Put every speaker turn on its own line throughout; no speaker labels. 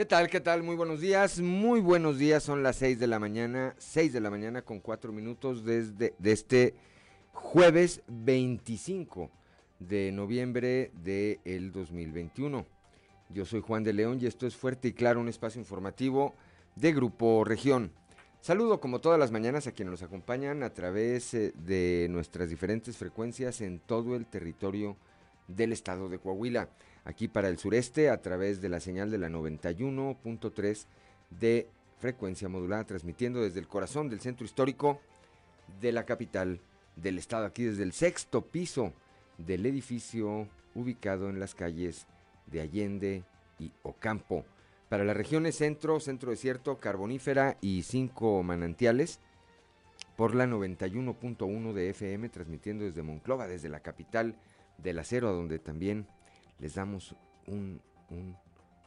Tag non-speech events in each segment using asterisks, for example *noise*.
¿Qué tal? ¿Qué tal? Muy buenos días. Muy buenos días. Son las 6 de la mañana. 6 de la mañana con 4 minutos desde de este jueves 25 de noviembre del el 2021. Yo soy Juan de León y esto es Fuerte y Claro, un espacio informativo de Grupo Región. Saludo como todas las mañanas a quienes nos acompañan a través eh, de nuestras diferentes frecuencias en todo el territorio del estado de Coahuila. Aquí para el sureste a través de la señal de la 91.3 de frecuencia modulada, transmitiendo desde el corazón del centro histórico de la capital del estado, aquí desde el sexto piso del edificio ubicado en las calles de Allende y Ocampo. Para las regiones centro, centro desierto, carbonífera y cinco manantiales por la 91.1 de FM, transmitiendo desde Monclova, desde la capital del acero, donde también les damos un,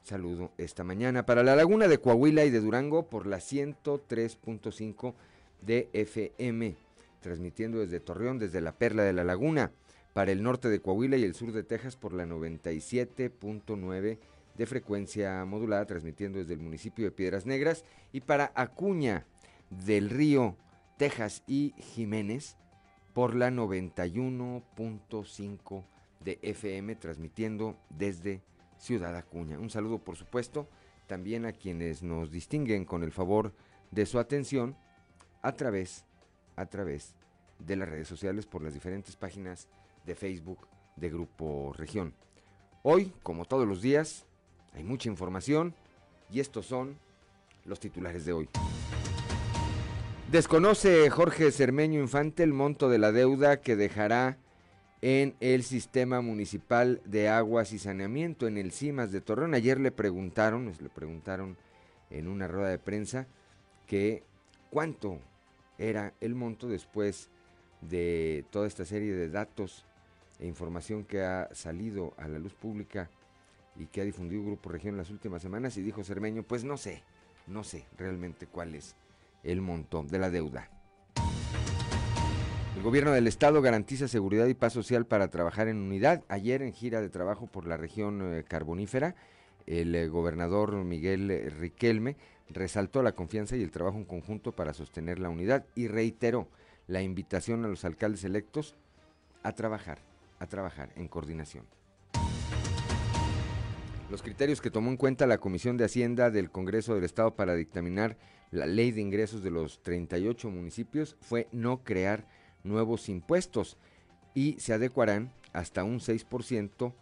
saludo esta mañana. Para la laguna de Coahuila y de Durango por la 103.5 de FM, transmitiendo desde Torreón, desde la Perla de la Laguna. Para el norte de Coahuila y el sur de Texas por la 97.9 de frecuencia modulada, transmitiendo desde el municipio de Piedras Negras, y para Acuña del Río, Texas y Jiménez, por la 91.5 de FM, transmitiendo desde Ciudad Acuña. Un saludo, por supuesto, también a quienes nos distinguen con el favor de su atención a través, a través de las redes sociales por las diferentes páginas de Facebook de Grupo Región. Hoy, como todos los días, hay mucha información y estos son los titulares de hoy. Desconoce Jorge Cermeño Infante el monto de la deuda que dejará en el sistema municipal de aguas y saneamiento en el CIMAS de Torreón. Ayer le preguntaron, le preguntaron en una rueda de prensa que cuánto era el monto después de toda esta serie de datos e información que ha salido a la luz pública y que ha difundido Grupo Región en las últimas semanas y dijo Cermeño, pues no sé, no sé realmente cuál es el monto de la deuda. El gobierno del estado garantiza seguridad y paz social para trabajar en unidad. Ayer en gira de trabajo por la región eh, carbonífera, el eh, gobernador Miguel Riquelme resaltó la confianza y el trabajo en conjunto para sostener la unidad y reiteró la invitación a los alcaldes electos a trabajar, a trabajar en coordinación. Los criterios que tomó en cuenta la Comisión de Hacienda del Congreso del Estado para dictaminar la ley de ingresos de los 38 municipios fue no crear nuevos impuestos y se adecuarán hasta un 6%,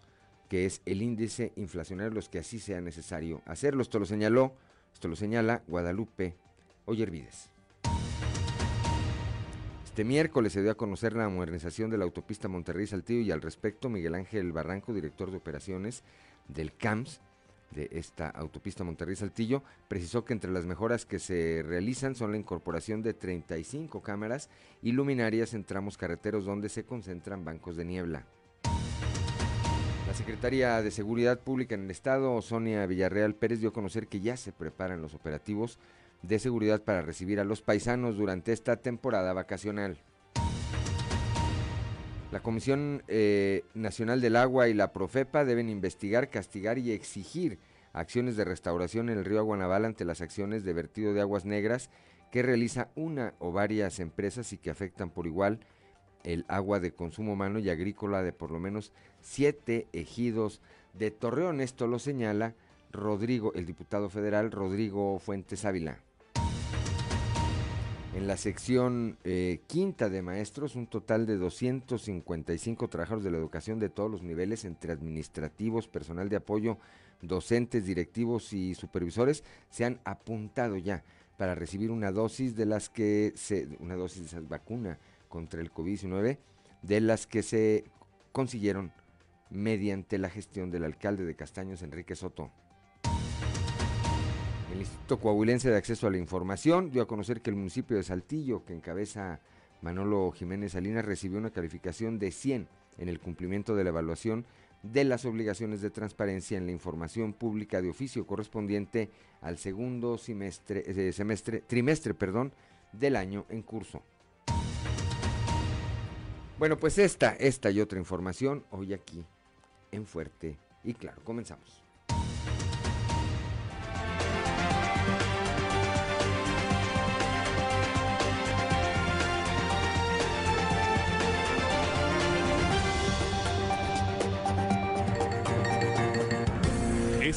que es el índice inflacionario, los que así sea necesario hacerlo. Esto lo señaló, esto lo señala Guadalupe Ollervides. Este miércoles se dio a conocer la modernización de la autopista Monterrey-Saltillo y al respecto Miguel Ángel Barranco, director de operaciones, del CAMS, de esta autopista Monterrey-Saltillo, precisó que entre las mejoras que se realizan son la incorporación de 35 cámaras y luminarias en tramos carreteros donde se concentran bancos de niebla. La secretaria de Seguridad Pública en el Estado, Sonia Villarreal Pérez, dio a conocer que ya se preparan los operativos de seguridad para recibir a los paisanos durante esta temporada vacacional. La Comisión eh, Nacional del Agua y la Profepa deben investigar, castigar y exigir acciones de restauración en el río Aguanabal ante las acciones de vertido de aguas negras que realiza una o varias empresas y que afectan por igual el agua de consumo humano y agrícola de por lo menos siete ejidos de Torreón. Esto lo señala Rodrigo, el diputado federal Rodrigo Fuentes Ávila. En la sección eh, quinta de maestros, un total de 255 trabajadores de la educación de todos los niveles, entre administrativos, personal de apoyo, docentes, directivos y supervisores, se han apuntado ya para recibir una dosis de las que se, una dosis de esa vacuna contra el COVID-19, de las que se consiguieron mediante la gestión del alcalde de Castaños, Enrique Soto. El Instituto Coahuilense de Acceso a la Información dio a conocer que el municipio de Saltillo, que encabeza Manolo Jiménez Salinas, recibió una calificación de 100 en el cumplimiento de la evaluación de las obligaciones de transparencia en la información pública de oficio correspondiente al segundo semestre, eh, semestre, trimestre perdón, del año en curso. Bueno, pues esta, esta y otra información hoy aquí en Fuerte y Claro. Comenzamos.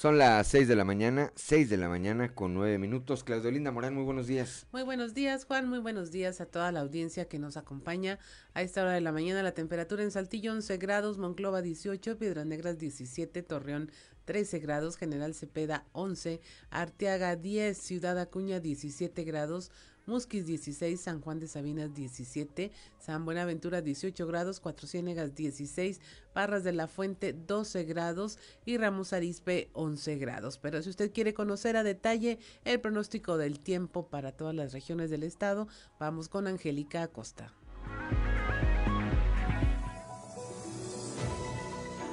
Son las 6 de la mañana, 6 de la mañana con 9 minutos. Claudio Linda Morán, muy buenos días.
Muy buenos días, Juan. Muy buenos días a toda la audiencia que nos acompaña a esta hora de la mañana. La temperatura en Saltillo 11 grados, Monclova 18, Piedras Negras 17, Torreón 13 grados, General Cepeda 11, Arteaga 10, Ciudad Acuña 17 grados, Musquis 16, San Juan de Sabinas 17, San Buenaventura 18 grados, Cuatro Ciénegas 16, Parras de la Fuente 12 grados y Ramos Arispe 11 grados. Pero si usted quiere conocer a detalle el pronóstico del tiempo para todas las regiones del estado, vamos con Angélica Acosta.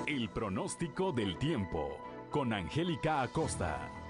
El pronóstico del tiempo con Angélica Acosta.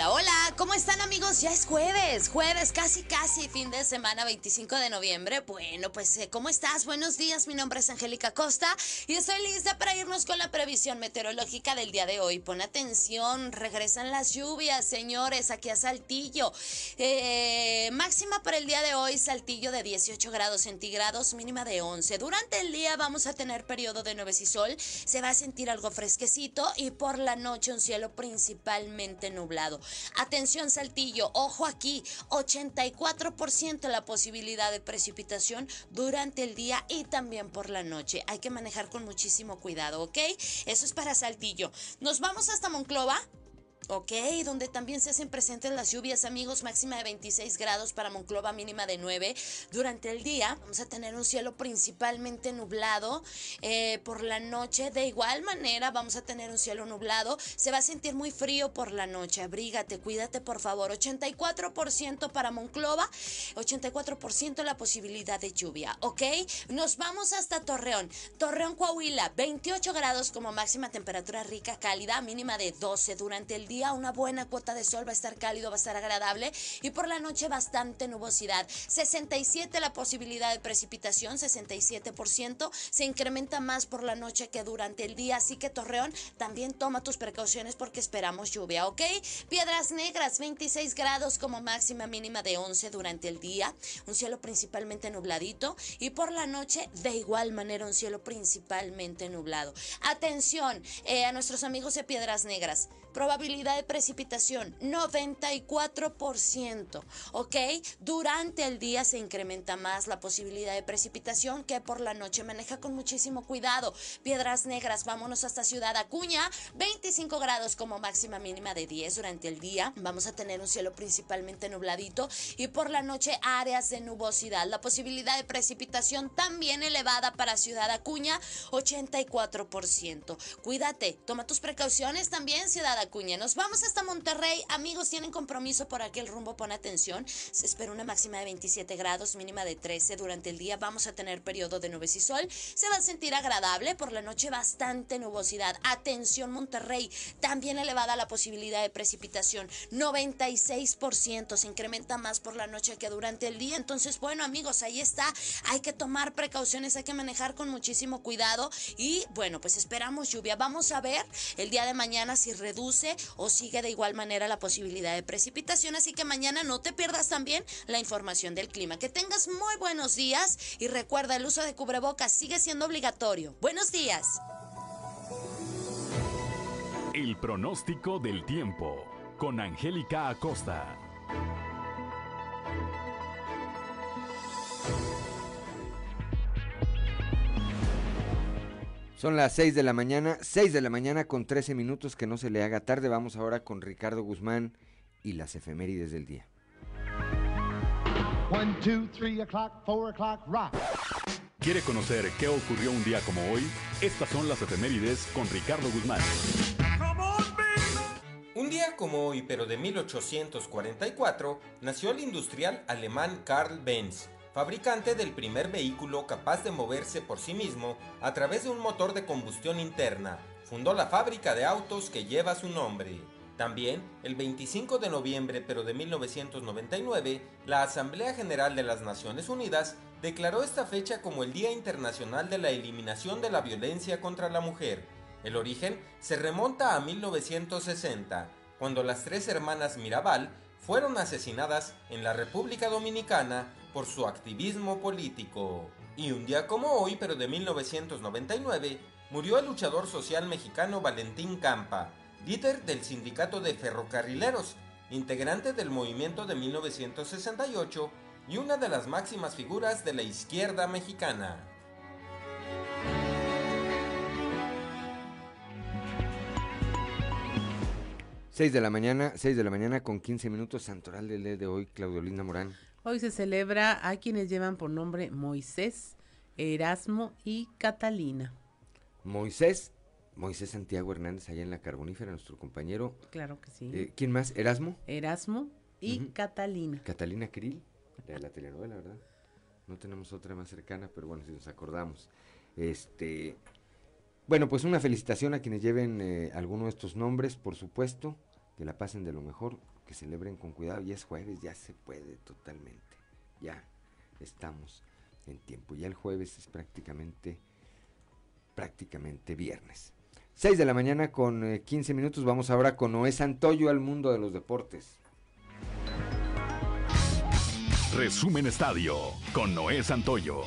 Hola, hola, ¿cómo están amigos? Ya es jueves, jueves, casi, casi, fin de semana, 25 de noviembre. Bueno, pues, eh, ¿cómo estás? Buenos días, mi nombre es Angélica Costa y estoy lista para irnos con la previsión meteorológica del día de hoy. Pon atención, regresan las lluvias, señores, aquí a Saltillo. Eh, máxima para el día de hoy, Saltillo de 18 grados centígrados, mínima de 11. Durante el día vamos a tener periodo de nubes y sol, se va a sentir algo fresquecito y por la noche un cielo principalmente nublado. Atención Saltillo, ojo aquí, 84% la posibilidad de precipitación durante el día y también por la noche. Hay que manejar con muchísimo cuidado, ¿ok? Eso es para Saltillo. Nos vamos hasta Monclova. Ok, donde también se hacen presentes las lluvias, amigos, máxima de 26 grados para Monclova, mínima de 9. Durante el día vamos a tener un cielo principalmente nublado. Eh, por la noche, de igual manera, vamos a tener un cielo nublado. Se va a sentir muy frío por la noche. Abrígate, cuídate, por favor. 84% para Monclova, 84% la posibilidad de lluvia. Ok, nos vamos hasta Torreón. Torreón, Coahuila, 28 grados como máxima temperatura rica, cálida, mínima de 12 durante el día una buena cuota de sol, va a estar cálido, va a estar agradable y por la noche bastante nubosidad. 67 la posibilidad de precipitación, 67%, se incrementa más por la noche que durante el día, así que Torreón también toma tus precauciones porque esperamos lluvia, ¿ok? Piedras Negras, 26 grados como máxima mínima de 11 durante el día, un cielo principalmente nubladito y por la noche de igual manera un cielo principalmente nublado. Atención eh, a nuestros amigos de Piedras Negras, probabilidad de precipitación 94%, ¿ok? Durante el día se incrementa más la posibilidad de precipitación que por la noche. Maneja con muchísimo cuidado. Piedras Negras, vámonos hasta Ciudad Acuña, 25 grados como máxima mínima de 10 durante el día. Vamos a tener un cielo principalmente nubladito y por la noche áreas de nubosidad. La posibilidad de precipitación también elevada para Ciudad Acuña, 84%. Cuídate, toma tus precauciones también, Ciudad Acuña. Vamos hasta Monterrey. Amigos, tienen compromiso por aquel rumbo, pon atención. Se espera una máxima de 27 grados, mínima de 13. Durante el día vamos a tener periodo de nubes y sol. Se va a sentir agradable. Por la noche bastante nubosidad. Atención Monterrey. También elevada la posibilidad de precipitación. 96%. Se incrementa más por la noche que durante el día. Entonces, bueno amigos, ahí está. Hay que tomar precauciones. Hay que manejar con muchísimo cuidado. Y bueno, pues esperamos lluvia. Vamos a ver el día de mañana si reduce o sigue de igual manera la posibilidad de precipitación, así que mañana no te pierdas también la información del clima. Que tengas muy buenos días y recuerda, el uso de cubrebocas sigue siendo obligatorio. Buenos días.
El pronóstico del tiempo con Angélica Acosta.
Son las 6 de la mañana, 6 de la mañana con 13 minutos, que no se le haga tarde. Vamos ahora con Ricardo Guzmán y las efemérides del día.
¿Quiere conocer qué ocurrió un día como hoy? Estas son las efemérides con Ricardo Guzmán.
Un día como hoy, pero de 1844, nació el industrial alemán Karl Benz fabricante del primer vehículo capaz de moverse por sí mismo a través de un motor de combustión interna. Fundó la fábrica de autos que lleva su nombre. También, el 25 de noviembre pero de 1999, la Asamblea General de las Naciones Unidas declaró esta fecha como el Día Internacional de la Eliminación de la Violencia contra la Mujer. El origen se remonta a 1960, cuando las tres hermanas Mirabal fueron asesinadas en la República Dominicana por su activismo político. Y un día como hoy, pero de 1999, murió el luchador social mexicano Valentín Campa, líder del sindicato de ferrocarrileros, integrante del movimiento de 1968 y una de las máximas figuras de la izquierda mexicana.
Seis de la mañana, seis de la mañana con 15 minutos, Santoral de hoy, Claudio Linda Morán.
Hoy se celebra a quienes llevan por nombre Moisés, Erasmo y Catalina.
Moisés, Moisés Santiago Hernández, allá en la Carbonífera, nuestro compañero.
Claro que sí.
Eh, ¿Quién más? ¿Erasmo?
Erasmo y Catalina.
Catalina Krill, de la telenovela, ¿verdad? No tenemos otra más cercana, pero bueno, si nos acordamos. Este, bueno, pues una felicitación a quienes lleven eh, alguno de estos nombres, por supuesto, que la pasen de lo mejor, que celebren con cuidado. Ya es jueves, ya se puede totalmente. Ya estamos en tiempo. Ya el jueves es prácticamente, prácticamente viernes. 6 de la mañana con eh, 15 minutos. Vamos ahora con Noé Santoyo al mundo de los deportes.
Resumen Estadio con Noé Santoyo.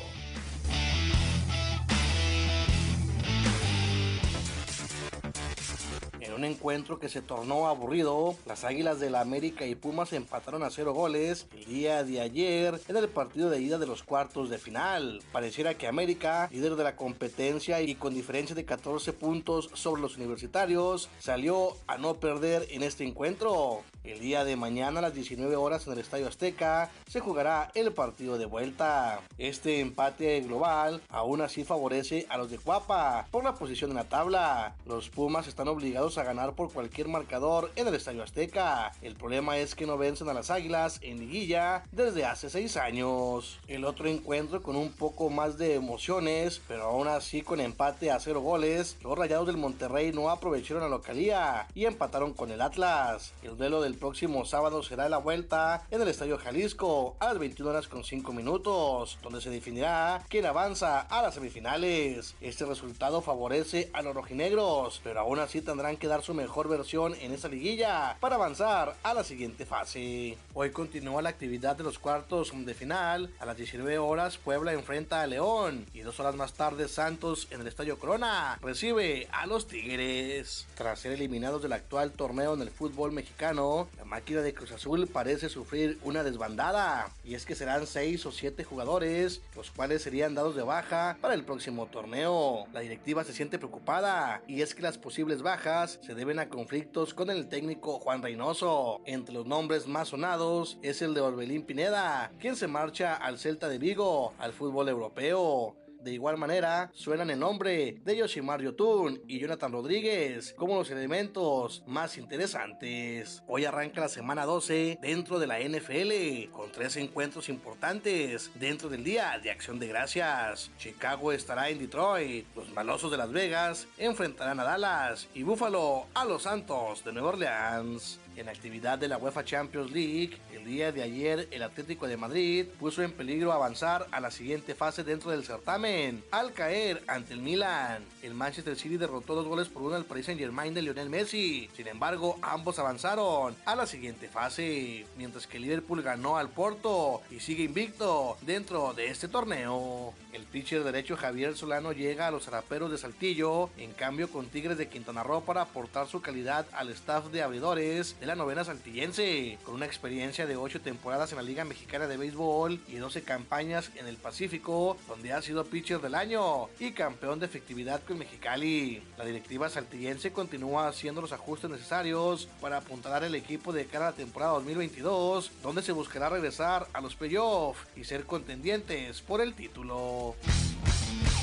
Encuentro que se tornó aburrido, las Águilas de la América y Pumas empataron a cero goles el día de ayer en el partido de ida de los cuartos de final. Pareciera que América, líder de la competencia y con diferencia de 14 puntos sobre los universitarios, salió a no perder en este encuentro. El día de mañana a las 19 horas en el Estadio Azteca se jugará el partido de vuelta. Este empate global aún así favorece a los de Cuapa por la posición en la tabla. Los Pumas están obligados a ganar por cualquier marcador en el Estadio Azteca. El problema es que no vencen a las Águilas en liguilla desde hace seis años. El otro encuentro con un poco más de emociones, pero aún así con empate a cero goles, los Rayados del Monterrey no aprovecharon la localía y empataron con el Atlas. El duelo del próximo sábado será la vuelta en el Estadio Jalisco a las 21 horas con 5 minutos, donde se definirá quién avanza a las semifinales. Este resultado favorece a los rojinegros, pero aún así tendrán que dar su mejor versión en esa liguilla para avanzar a la siguiente fase. Hoy continúa la actividad de los cuartos de final. A las 19 horas Puebla enfrenta a León y dos horas más tarde Santos en el Estadio Corona recibe a los Tigres. Tras ser eliminados del actual torneo en el fútbol mexicano, la máquina de Cruz Azul parece sufrir una desbandada y es que serán 6 o 7 jugadores los cuales serían dados de baja para el próximo torneo. La directiva se siente preocupada y es que las posibles bajas se deben a conflictos con el técnico Juan Reynoso. Entre los nombres más sonados es el de Orbelín Pineda, quien se marcha al Celta de Vigo, al fútbol europeo. De igual manera, suenan el nombre de Yoshimar Yotun y Jonathan Rodríguez como los elementos más interesantes. Hoy arranca la semana 12 dentro de la NFL con tres encuentros importantes dentro del Día de Acción de Gracias. Chicago estará en Detroit, los malosos de Las Vegas enfrentarán a Dallas y Buffalo a los Santos de Nueva Orleans. En actividad de la UEFA Champions League, el día de ayer el Atlético de Madrid puso en peligro avanzar a la siguiente fase dentro del certamen al caer ante el Milan. El Manchester City derrotó dos goles por uno al Paris Saint Germain de Lionel Messi. Sin embargo, ambos avanzaron a la siguiente fase, mientras que Liverpool ganó al Porto y sigue invicto dentro de este torneo. El pitcher derecho Javier Solano llega a los zaraperos de Saltillo, en cambio con Tigres de Quintana Roo para aportar su calidad al staff de abridores de la novena saltillense, con una experiencia de 8 temporadas en la Liga Mexicana de Béisbol y 12 campañas en el Pacífico, donde ha sido pitcher del año y campeón de efectividad con Mexicali. La directiva saltillense continúa haciendo los ajustes necesarios para apuntalar el equipo de cara a la temporada 2022, donde se buscará regresar a los playoffs y ser contendientes por el título.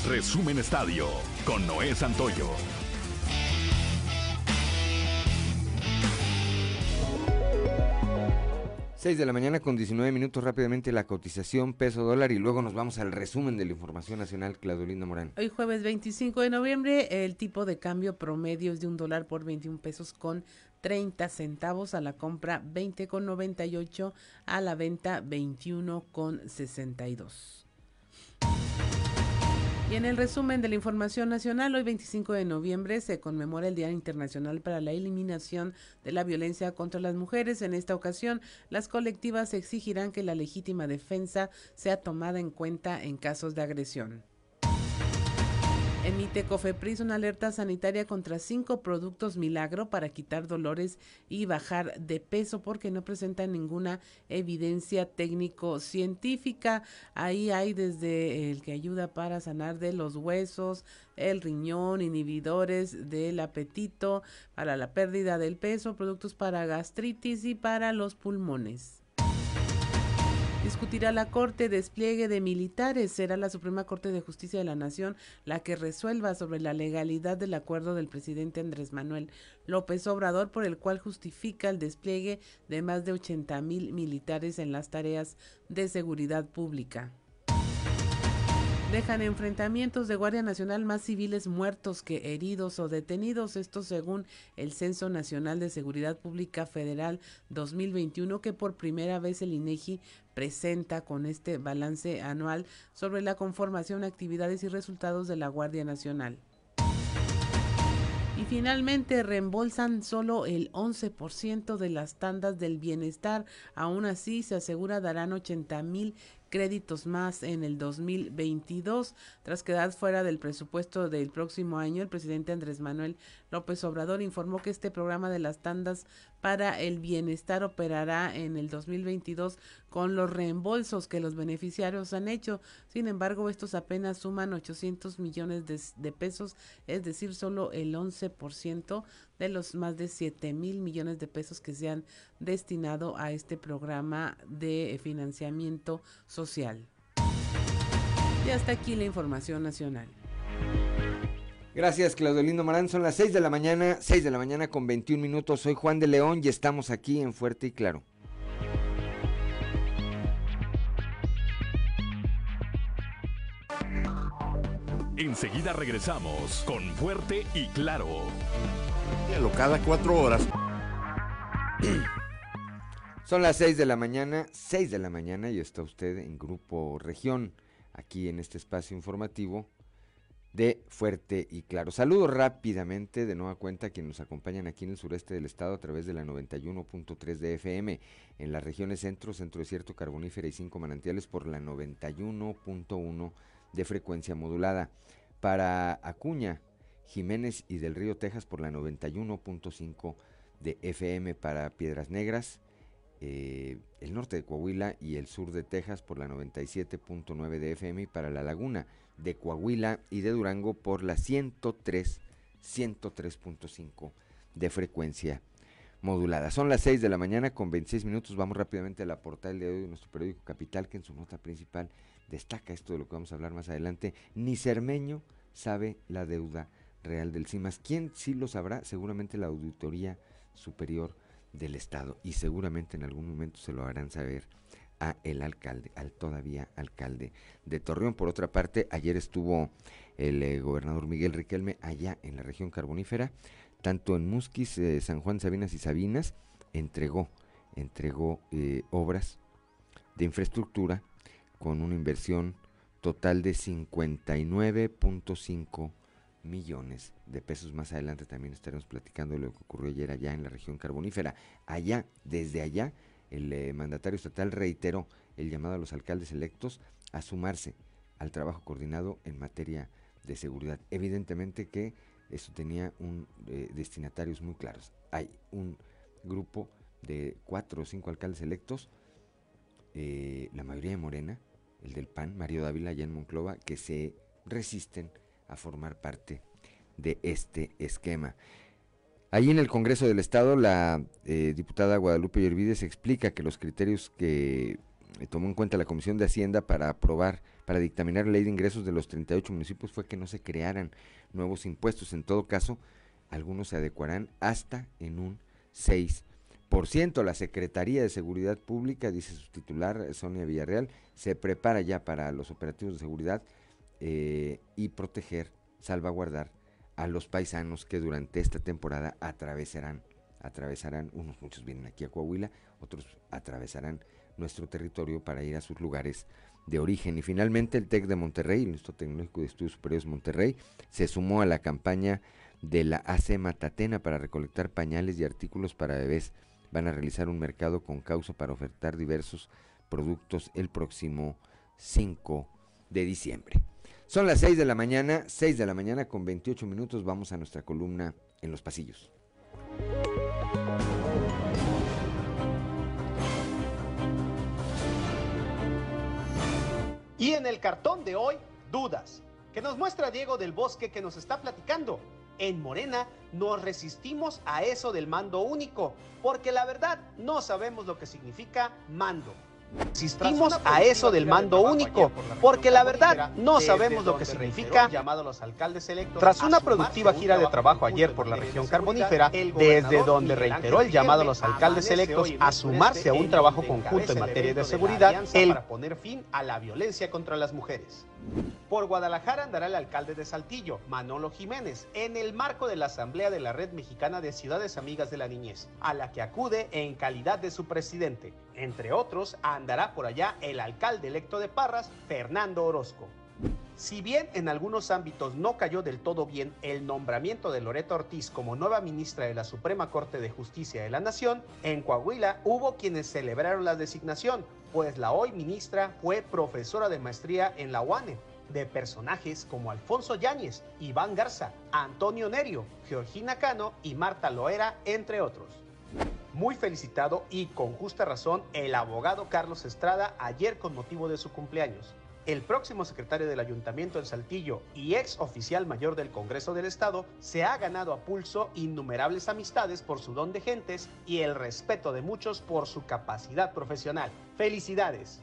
Resumen Estadio con Noé Santoyo.
6 de la mañana con 19 minutos rápidamente la cotización peso dólar y luego nos vamos al resumen de la información nacional, Claudio Morán.
Hoy jueves 25 de noviembre el tipo de cambio promedio es de un dólar por 21 pesos con 30 centavos, a la compra 20 con 98, a la venta 21 con 62. Y en el resumen de la información nacional, hoy 25 de noviembre se conmemora el Día Internacional para la Eliminación de la Violencia contra las Mujeres. En esta ocasión, las colectivas exigirán que la legítima defensa sea tomada en cuenta en casos de agresión. Emite Cofepris una alerta sanitaria contra cinco productos milagro para quitar dolores y bajar de peso porque no presentan ninguna evidencia técnico-científica. Ahí hay desde el que ayuda para sanar de los huesos, el riñón, inhibidores del apetito, para la pérdida del peso, productos para gastritis y para los pulmones. Discutirá la Corte despliegue de militares. Será la Suprema Corte de Justicia de la Nación la que resuelva sobre la legalidad del acuerdo del presidente Andrés Manuel López Obrador por el cual justifica el despliegue de más de 80 mil militares en las tareas de seguridad pública. Dejan enfrentamientos de Guardia Nacional más civiles muertos que heridos o detenidos, esto según el Censo Nacional de Seguridad Pública Federal 2021 que por primera vez el INEGI presenta con este balance anual sobre la conformación, actividades y resultados de la Guardia Nacional. Y finalmente reembolsan solo el 11% de las tandas del bienestar. Aún así, se asegura darán 80 mil créditos más en el 2022. Tras quedar fuera del presupuesto del próximo año, el presidente Andrés Manuel López Obrador informó que este programa de las tandas para el bienestar operará en el 2022 con los reembolsos que los beneficiarios han hecho. Sin embargo, estos apenas suman 800 millones de, pesos, es decir, solo el 11% de los más de 7 mil millones de pesos que se han destinado a este programa de financiamiento social. Y hasta aquí la información nacional.
Gracias, Claudio Lindo Marán. Son las 6 de la mañana, 6 de la mañana con 21 minutos. Soy Juan de León y estamos aquí en Fuerte y Claro.
Enseguida regresamos con Fuerte y Claro.
Cada cuatro horas. *clears throat*
Son las 6 de la mañana, 6 de la mañana y está usted en Grupo Región, aquí en este espacio informativo de Fuerte y Claro. Saludo rápidamente de nueva cuenta a quienes nos acompañan aquí en el sureste del estado a través de la 91.3 de FM, en las regiones centro, centro desierto, carbonífera y cinco manantiales por la 91.1 de frecuencia modulada. Para Acuña, Jiménez y del Río Texas por la 91.5 de FM para Piedras Negras, eh, el norte de Coahuila y el sur de Texas por la 97.9 de FM y para la laguna de Coahuila y de Durango por la 103, 103.5 de frecuencia modulada. Son las 6 de la mañana con 26 minutos. Vamos rápidamente a la portal de hoy de nuestro periódico Capital, que en su nota principal destaca esto de lo que vamos a hablar más adelante. Ni Cermeño sabe la deuda real del CIMAS. ¿Quién sí lo sabrá? Seguramente la Auditoría Superior del Estado y seguramente en algún momento se lo harán saber a el alcalde, al todavía alcalde de Torreón. Por otra parte, ayer estuvo el eh, gobernador Miguel Riquelme allá en la región carbonífera, tanto en Musquis, eh, San Juan, Sabinas y Sabinas, entregó, entregó eh, obras de infraestructura con una inversión total de 59.5 millones de pesos. Más adelante también estaremos platicando de lo que ocurrió ayer allá en la región carbonífera. Allá, desde allá, el eh, mandatario estatal reiteró el llamado a los alcaldes electos a sumarse al trabajo coordinado en materia de seguridad. Evidentemente que eso tenía un eh, destinatarios muy claros. Hay un grupo de cuatro o cinco alcaldes electos, eh, la mayoría de Morena, el del PAN, Mario Dávila, allá en Monclova, que se resisten a formar parte de este esquema. Allí en el Congreso del Estado, la eh, diputada Guadalupe Yervides explica que los criterios que tomó en cuenta la Comisión de Hacienda para aprobar, para dictaminar la ley de ingresos de los 38 municipios fue que no se crearan nuevos impuestos. En todo caso, algunos se adecuarán hasta en un 6%. La Secretaría de Seguridad Pública, dice su titular, Sonia Villarreal, se prepara ya para los operativos de seguridad eh, y proteger, salvaguardar a los paisanos que durante esta temporada atravesarán, atravesarán, unos muchos vienen aquí a Coahuila, otros atravesarán nuestro territorio para ir a sus lugares de origen. Y finalmente el TEC de Monterrey, el Instituto Tecnológico de Estudios Superiores Monterrey, se sumó a la campaña de la AC Matatena para recolectar pañales y artículos para bebés. Van a realizar un mercado con causa para ofertar diversos productos el próximo 5 de diciembre. Son las 6 de la mañana, 6 de la mañana con 28 minutos. Vamos a nuestra columna en los pasillos.
Y en el cartón de hoy, dudas, que nos muestra Diego del Bosque que nos está platicando. En Morena nos resistimos a eso del mando único, porque la verdad no sabemos lo que significa mando. Asistimos a eso del mando único, porque la verdad no sabemos lo que significa. Tras una productiva gira de trabajo ayer por la región carbonífera, desde donde reiteró el llamado a los alcaldes electos a sumarse a un trabajo conjunto en materia de seguridad, el para poner fin a la violencia contra las mujeres. Por Guadalajara andará el alcalde de Saltillo, Manolo Jiménez, en el marco de la Asamblea de la Red Mexicana de Ciudades Amigas de la Niñez, a la que acude en calidad de su presidente. Entre otros, andará por allá el alcalde electo de Parras, Fernando Orozco. Si bien en algunos ámbitos no cayó del todo bien el nombramiento de Loreto Ortiz como nueva ministra de la Suprema Corte de Justicia de la Nación, en Coahuila hubo quienes celebraron la designación, pues la hoy ministra fue profesora de maestría en la UANE, de personajes como Alfonso Yáñez, Iván Garza, Antonio Nerio, Georgina Cano y Marta Loera, entre otros. Muy felicitado y con justa razón el abogado Carlos Estrada ayer con motivo de su cumpleaños. El próximo secretario del Ayuntamiento en Saltillo y ex oficial mayor del Congreso del Estado se ha ganado a pulso innumerables amistades por su don de gentes y el respeto de muchos por su capacidad profesional. ¡Felicidades!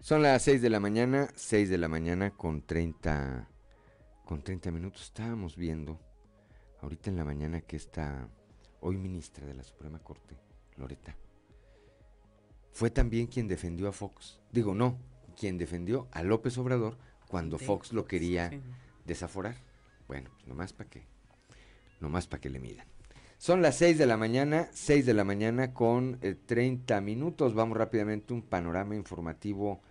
Son las 6 de la mañana, 6 de la mañana con 30 con 30 minutos estábamos viendo ahorita en la mañana que está hoy ministra de la Suprema Corte, Loreta, fue también quien defendió a Fox. Digo, no, quien defendió a López Obrador cuando Fox lo quería desaforar. Bueno, pues nomás para que, nomás para que le midan. Son las 6 de la mañana, 6 de la mañana con 30 eh, minutos. Vamos rápidamente un panorama informativo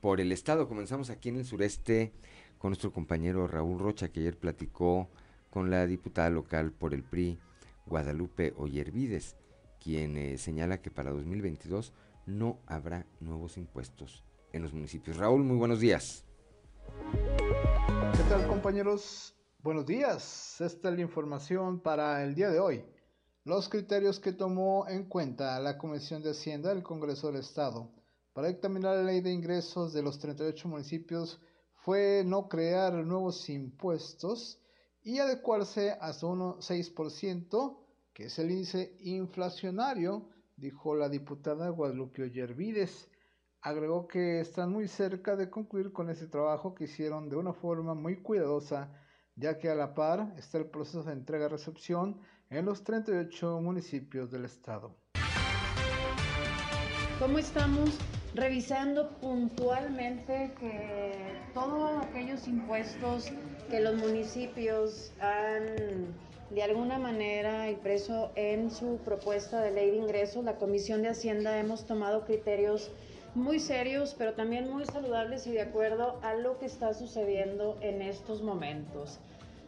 por el estado. Comenzamos aquí en el sureste con nuestro compañero Raúl Rocha, que ayer platicó con la diputada local por el PRI, Guadalupe Oyervides, quien eh, señala que para 2022 no habrá nuevos impuestos en los municipios. Raúl, muy buenos días.
¿Qué tal compañeros? Buenos días. Esta es la información para el día de hoy. Los criterios que tomó en cuenta la Comisión de Hacienda del Congreso del Estado para dictaminar la ley de ingresos de los 38 municipios fue no crear nuevos impuestos y adecuarse hasta un 6%, que es el índice inflacionario, dijo la diputada Guadalupe Ollervides. Agregó que están muy cerca de concluir con ese trabajo que hicieron de una forma muy cuidadosa, ya que a la par está el proceso de entrega-recepción en los 38 municipios del estado.
¿Cómo estamos? Revisando puntualmente que todos aquellos impuestos que los municipios han de alguna manera impreso en su propuesta de ley de ingresos, la Comisión de Hacienda hemos tomado criterios muy serios, pero también muy saludables y de acuerdo a lo que está sucediendo en estos momentos.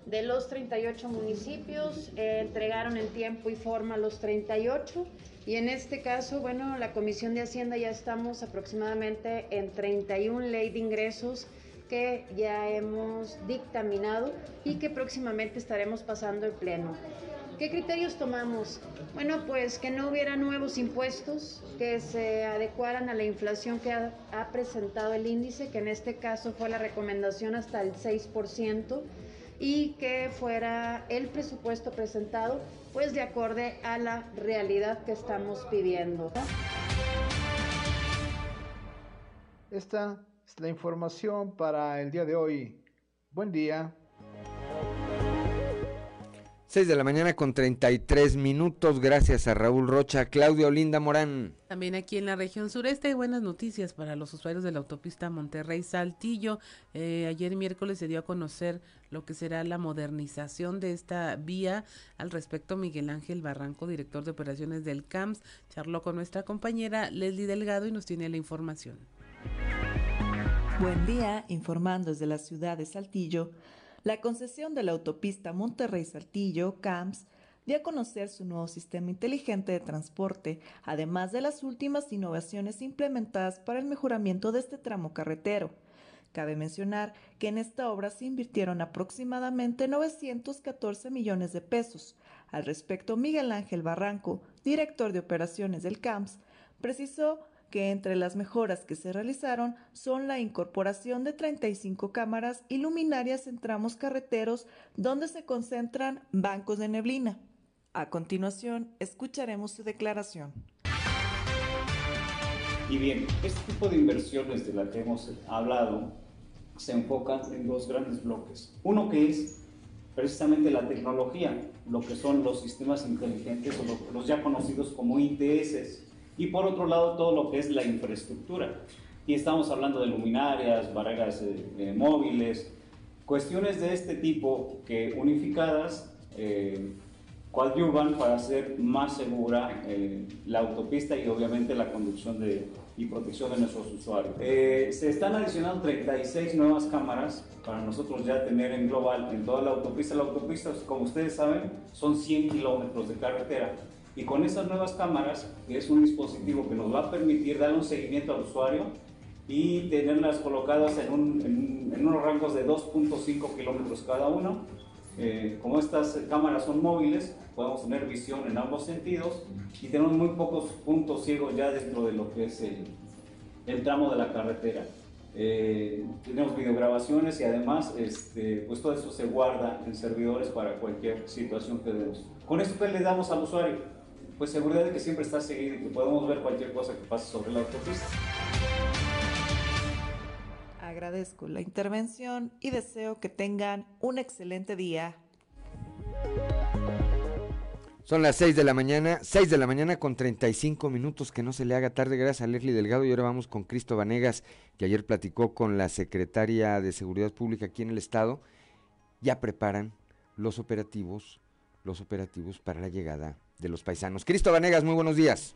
De los 38 municipios, eh, entregaron en tiempo y forma los 38 y en este caso, bueno, la Comisión de Hacienda ya estamos aproximadamente en 31 ley de ingresos que ya hemos dictaminado y que próximamente estaremos pasando el pleno. ¿Qué criterios tomamos? Bueno, pues que no hubiera nuevos impuestos que se adecuaran a la inflación que ha, ha presentado el índice, que en este caso fue la recomendación hasta el 6% y que fuera el presupuesto presentado pues de acorde a la realidad que estamos pidiendo.
Esta es la información para el día de hoy. Buen día.
6 de la mañana con 33 minutos, gracias a Raúl Rocha, Claudio Linda Morán.
También aquí en la región sureste hay buenas noticias para los usuarios de la autopista Monterrey-Saltillo. Eh, ayer miércoles se dio a conocer lo que será la modernización de esta vía. Al respecto, Miguel Ángel Barranco, director de operaciones del CAMS, charló con nuestra compañera Leslie Delgado y nos tiene la información.
Buen día, informando desde la ciudad de Saltillo. La concesión de la autopista Monterrey-Saltillo, CAMS, dio a conocer su nuevo sistema inteligente de transporte, además de las últimas innovaciones implementadas para el mejoramiento de este tramo carretero. Cabe mencionar que en esta obra se invirtieron aproximadamente 914 millones de pesos. Al respecto, Miguel Ángel Barranco, director de operaciones del CAMS, precisó que entre las mejoras que se realizaron son la incorporación de 35 cámaras y luminarias en tramos carreteros donde se concentran bancos de neblina. A continuación, escucharemos su declaración.
Y bien, este tipo de inversiones de las que hemos hablado se enfocan en dos grandes bloques. Uno que es precisamente la tecnología, lo que son los sistemas inteligentes o los ya conocidos como ITS y por otro lado todo lo que es la infraestructura. Y estamos hablando de luminarias, barreras eh, eh, móviles, cuestiones de este tipo que unificadas eh, coadyuvan para hacer más segura eh, la autopista y obviamente la conducción de, y protección de nuestros usuarios. se están adicionando 36 nuevas cámaras para nosotros ya tener en global en toda la autopista. La autopista, como ustedes saben, son 100 kilómetros de carretera y con esas nuevas cámaras, que es un dispositivo que nos va a permitir dar un seguimiento al usuario y tenerlas colocadas en, en, unos rangos de 2.5 kilómetros cada uno. Eh, como estas cámaras son móviles, podemos tener visión en ambos sentidos y tenemos muy pocos puntos ciegos ya dentro de lo que es el, el tramo de la carretera. Eh, tenemos videograbaciones y además este, pues todo eso se guarda en servidores para cualquier situación que demos. Con esto que le damos al usuario, pues seguridad de que siempre está seguido y que podemos ver cualquier cosa que pase sobre la autopista.
Agradezco la intervención y deseo que tengan un excelente día.
Son las 6 de la mañana, 6 de la mañana con 35 minutos, que no se le haga tarde, gracias a Leslie Delgado. Y ahora vamos con Cristo Vanegas, que ayer platicó con la secretaria de Seguridad Pública aquí en el Estado. Ya preparan los operativos, los operativos para la llegada de los paisanos. Cristo Vanegas, muy buenos días.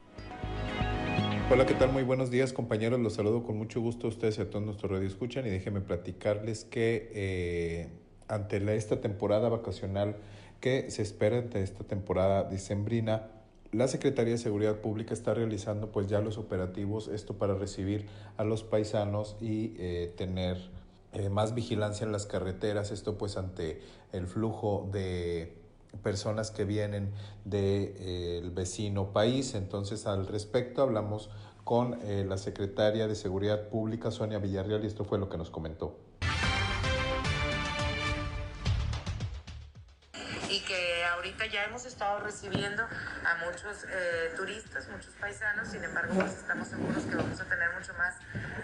Hola, ¿qué tal? Muy buenos días, compañeros. Los saludo con mucho gusto a ustedes y a todos nuestros radio escuchan y déjenme platicarles que eh, ante esta temporada vacacional que se espera ante esta temporada dicembrina, la Secretaría de Seguridad Pública está realizando pues ya los operativos, esto para recibir a los paisanos y eh, tener eh, más vigilancia en las carreteras, esto pues ante el flujo de personas que vienen del eh, vecino país. Entonces, al respecto, hablamos con eh, la secretaria de Seguridad Pública, Sonia Villarreal, y esto fue lo que nos comentó.
Ya hemos estado recibiendo a muchos eh, turistas, muchos paisanos, sin embargo, pues estamos seguros que vamos a tener mucho más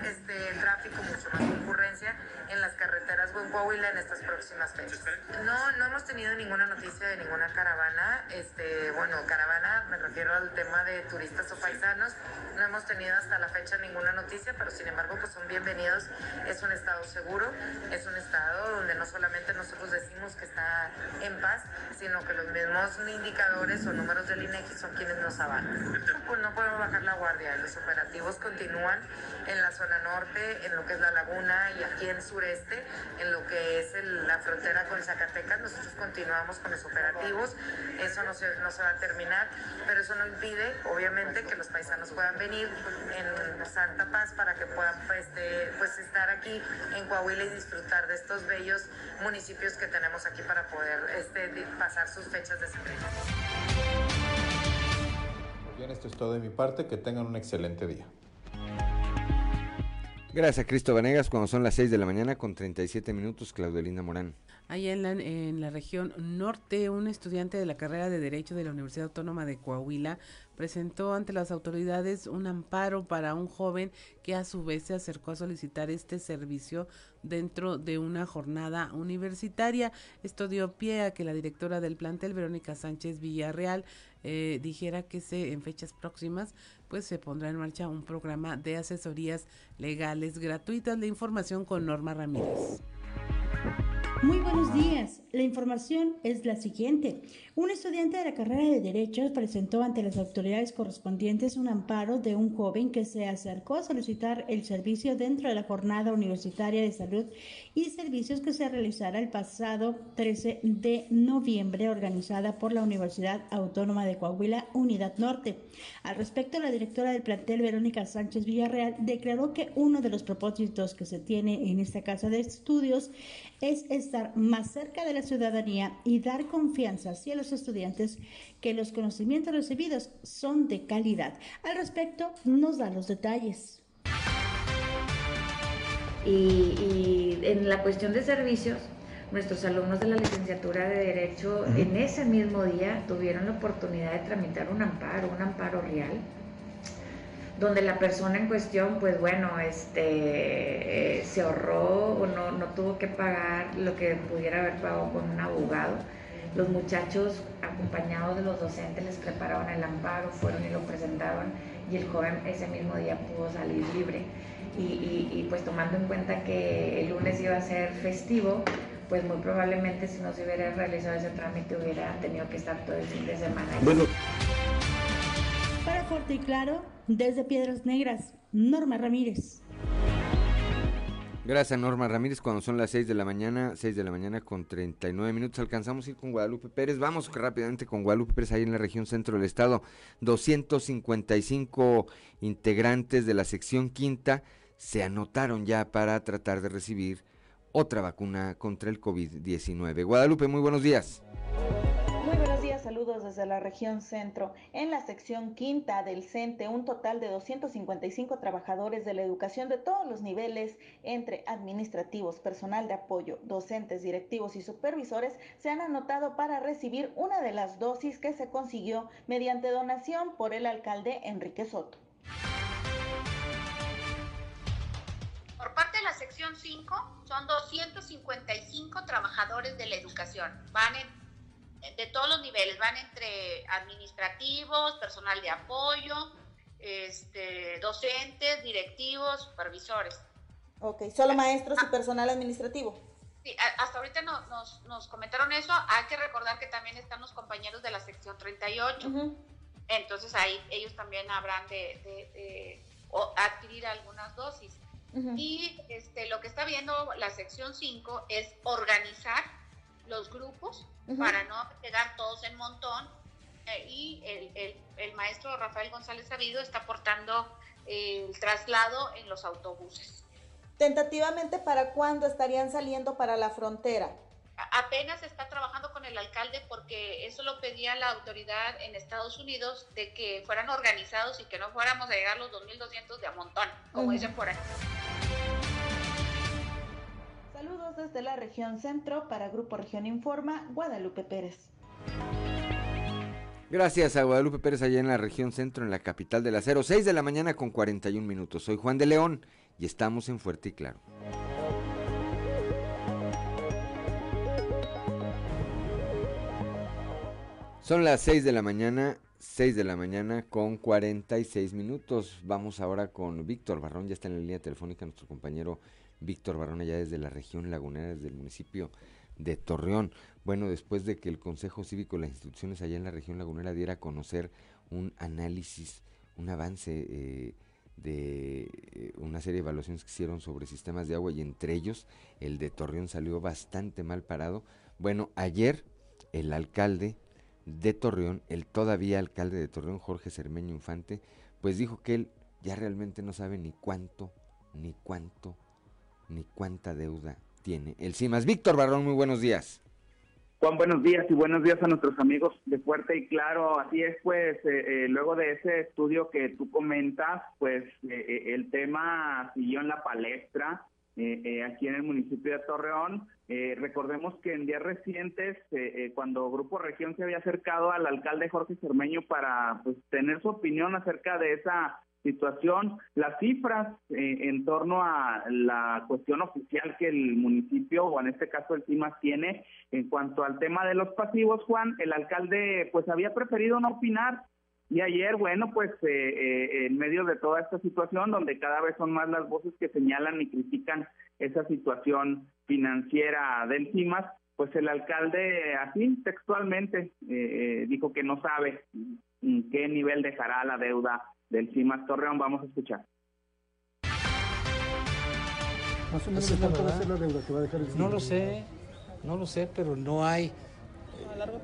este, tráfico, mucho más concurrencia en las carreteras en Coahuila en estas próximas fechas. No, no hemos tenido ninguna noticia de ninguna caravana. Este, bueno, caravana me refiero al tema de turistas o paisanos. No hemos tenido hasta la fecha ninguna noticia, pero sin embargo, pues son bienvenidos. Es un estado seguro, es un estado donde no solamente nosotros decimos que está en paz, sino que los mismos indicadores o números del INEGI son quienes nos avalan. Pues no podemos bajar la guardia. Los operativos continúan en la zona norte, en lo que es la laguna y aquí en sureste, en lo que es la frontera con Zacatecas. Nosotros continuamos con los operativos, eso no se, no se va a terminar, pero eso no impide, obviamente, que los paisanos puedan venir en Santa Paz para que puedan pues, pues estar aquí en Coahuila y disfrutar de estos bellos municipios que tenemos aquí para poder este, pasar sus fechas de.
Bien, esto es todo de mi parte, que tengan un excelente día.
Gracias Cristo Vanegas, cuando son las 6 de la mañana con 37 minutos, Claudelina Morán.
Allá en la, en la región norte, un estudiante de la carrera de Derecho de la Universidad Autónoma de Coahuila presentó ante las autoridades un amparo para un joven que a su vez se acercó a solicitar este servicio dentro de una jornada universitaria. Esto dio pie a que la directora del plantel, Verónica Sánchez Villarreal, eh, dijera que se, en fechas próximas pues se pondrá en marcha un programa de asesorías legales gratuitas. La información con Norma Ramírez.
Muy buenos días. La información es la siguiente. Un estudiante de la carrera de Derecho presentó ante las autoridades correspondientes un amparo de un joven que se acercó a solicitar el servicio dentro de la jornada universitaria de salud y servicios que se realizará el pasado 13 de noviembre organizada por la Universidad Autónoma de Coahuila, Unidad Norte. Al respecto, la directora del plantel, Verónica Sánchez Villarreal, declaró que uno de los propósitos que se tiene en esta casa de estudios es estar más cerca de la ciudadanía y dar confianza hacia los estudiantes que los conocimientos recibidos son de calidad. Al respecto, nos da los detalles.
Y, en la cuestión de servicios, nuestros alumnos de la licenciatura de Derecho en ese mismo día tuvieron la oportunidad de tramitar un amparo, un amparo real, donde la persona en cuestión, pues bueno, este, eh, se ahorró o no, no tuvo que pagar lo que pudiera haber pagado con un abogado. Los muchachos, acompañados de los docentes, les prepararon el amparo, fueron y lo presentaron y el joven ese mismo día pudo salir libre. Y, y, pues tomando en cuenta que el lunes iba a ser festivo, pues muy probablemente si no se hubiera realizado ese trámite hubiera tenido que estar todo el fin de semana. Bueno.
Para Fuerte y Claro, desde Piedras Negras, Norma Ramírez.
Gracias Norma Ramírez, cuando son las 6 de la mañana, 6 de la mañana con 39 minutos, alcanzamos a ir con Guadalupe Pérez. Vamos rápidamente con Guadalupe Pérez, ahí en la región centro del estado. 255 integrantes de la sección quinta se anotaron ya para tratar de recibir otra vacuna contra el COVID-19. Guadalupe, muy buenos días
saludos desde la región centro. En la sección quinta del CENTE, un total de 255 trabajadores de la educación de todos los niveles, entre administrativos, personal de apoyo, docentes, directivos y supervisores, se han anotado para recibir una de las dosis que se consiguió mediante donación por el alcalde Enrique Soto.
Por parte de la sección 5, son 255 trabajadores de la educación. Van en de todos los niveles, van entre administrativos, personal de apoyo, este, docentes, directivos, supervisores.
Ok, solo maestros y personal administrativo.
Sí, hasta ahorita nos, nos, comentaron eso. Hay que recordar que también están los compañeros de la sección 38. Entonces ahí ellos también habrán de, adquirir algunas dosis. Y este, lo que está viendo la sección 5 es organizar los grupos para no pegar todos en montón. Eh, y el, el, maestro Rafael González Sabido está aportando el traslado en los autobuses.
Tentativamente, ¿para cuándo estarían saliendo para la frontera?
Apenas está trabajando con el alcalde porque eso lo pedía la autoridad en Estados Unidos de que fueran organizados y que no fuéramos a llegar los 2.200 de a montón, como dicen por ahí.
Desde la región centro para Grupo Región Informa, Guadalupe Pérez.
Gracias a Guadalupe Pérez allá en la región centro, en la capital del acero, 6 de la mañana con 41 minutos. Soy Juan de León y estamos en Fuerte y Claro. Son las 6 de la mañana, 6 de la mañana con 46 minutos. Vamos ahora con Víctor Barrón, ya está en la línea telefónica nuestro compañero Víctor Barón, allá desde la región lagunera, desde el municipio de Torreón. Bueno, después de que el Consejo Cívico de las instituciones allá en la región lagunera diera a conocer un análisis, un avance eh, de eh, una serie de evaluaciones que hicieron sobre sistemas de agua y entre ellos el de Torreón salió bastante mal parado. Bueno, ayer el alcalde de Torreón, el todavía alcalde de Torreón, Jorge Cermeño Infante, pues dijo que él ya realmente no sabe ni cuánto, ni cuánto ni cuánta deuda tiene el CIMAS. Víctor Barrón, muy buenos días.
Juan, buenos días y buenos días a nuestros amigos de Fuerte y Claro. Así es, pues, eh, eh, luego de ese estudio que tú comentas, pues eh, el tema siguió en la palestra aquí en el municipio de Torreón. recordemos que en días recientes, cuando Grupo Región se había acercado al alcalde Jorge Cermeño para pues, tener su opinión acerca de esa situación. Las cifras eh, en torno a la cuestión oficial que el municipio, o en este caso el CIMAS, tiene en cuanto al tema de los pasivos, Juan, el alcalde pues había preferido no opinar. Y ayer, bueno, pues eh, eh, en medio de toda esta situación, donde cada vez son más las voces que señalan y critican esa situación financiera del CIMAS, pues el alcalde así textualmente dijo que no sabe en qué nivel dejará la deuda del CIMAS Torreón. Vamos a escuchar.
Más o menos cuánto va a ser la deuda que va a dejar el CIMAS? No lo sé, no lo sé, pero no hay,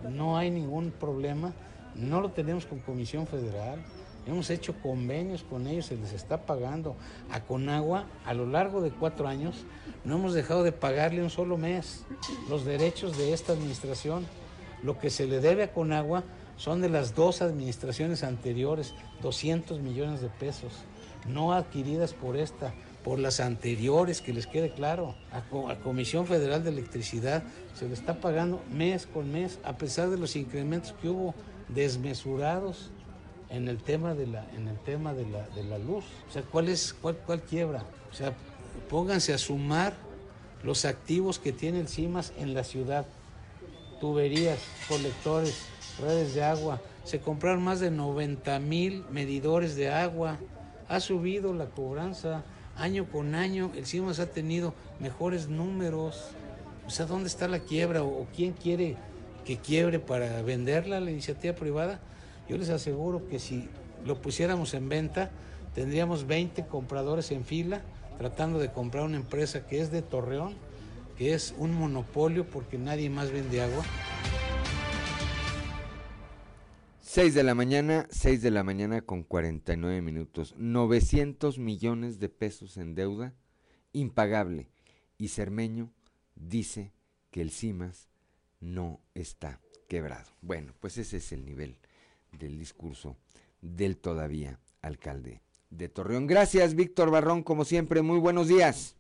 no hay ningún problema. No lo tenemos con Comisión Federal. Hemos hecho convenios con ellos, se les está pagando. A Conagua, a lo largo de cuatro años, no hemos dejado de pagarle un solo mes los derechos de esta administración. Lo que se le debe a Conagua son de las dos administraciones anteriores, 200 millones de pesos, no adquiridas por esta, por las anteriores, que les quede claro. A, la Comisión Federal de Electricidad se le está pagando mes con mes, a pesar de los incrementos que hubo desmesurados en el tema de la, en el tema de la, de la luz. O sea, ¿cuál es, cuál, cuál quiebra? O sea, pónganse a sumar los activos que tiene el CIMAS en la ciudad, tuberías, colectores, redes de agua. Se compraron más de 90 mil medidores de agua. Ha subido la cobranza. Año con año el CIMAS ha tenido mejores números. O sea, ¿dónde está la quiebra? ¿O quién quiere que quiebre para venderla la iniciativa privada? Yo les aseguro que si lo pusiéramos en venta, tendríamos 20 compradores en fila tratando de comprar una empresa que es de Torreón, que es un monopolio porque nadie más vende agua.
6 de la mañana, 6 de la mañana con 49 minutos. 900 millones de pesos en deuda, impagable. Y Cermeño dice que el CIMAS no está quebrado. Bueno, pues ese es el nivel del discurso del todavía alcalde de Torreón. Gracias, Víctor Barrón, como siempre, muy buenos días.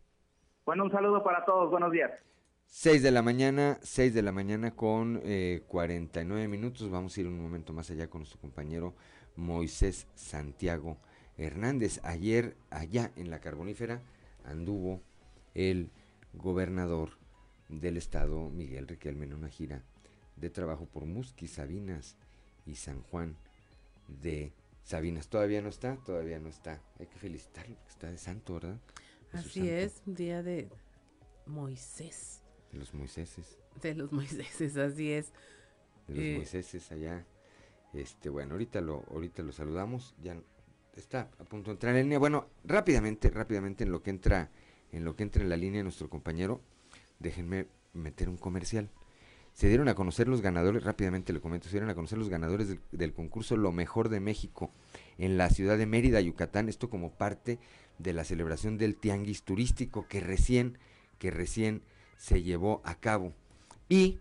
Bueno, un saludo para todos, buenos días.
6 de la mañana, 6 de la mañana con eh, 49 minutos. Vamos a ir un momento más allá con nuestro compañero Moisés Santiago Hernández. Ayer, allá en la Carbonífera, anduvo el gobernador del estado, Miguel Riquelme, en una gira de trabajo por Musqui, Sabinas y San Juan de Sabinas. Todavía no está, todavía no está. Hay que felicitarlo porque está de santo, ¿verdad?
Así es, día de Moisés.
De los Moiséses.
De los Moiséses, así es.
De los eh, Moiséses allá. Este, bueno, ahorita lo, ahorita lo saludamos. Ya está a punto de entrar en línea. Bueno, rápidamente, rápidamente en lo que entra, en lo que entra en la línea nuestro compañero, déjenme meter un comercial. Se dieron a conocer los ganadores, rápidamente le comento, se dieron a conocer los ganadores del, del, concurso Lo Mejor de México en la ciudad de Mérida, Yucatán, esto como parte de la celebración del Tianguis Turístico que recién, que recién se llevó a cabo. Y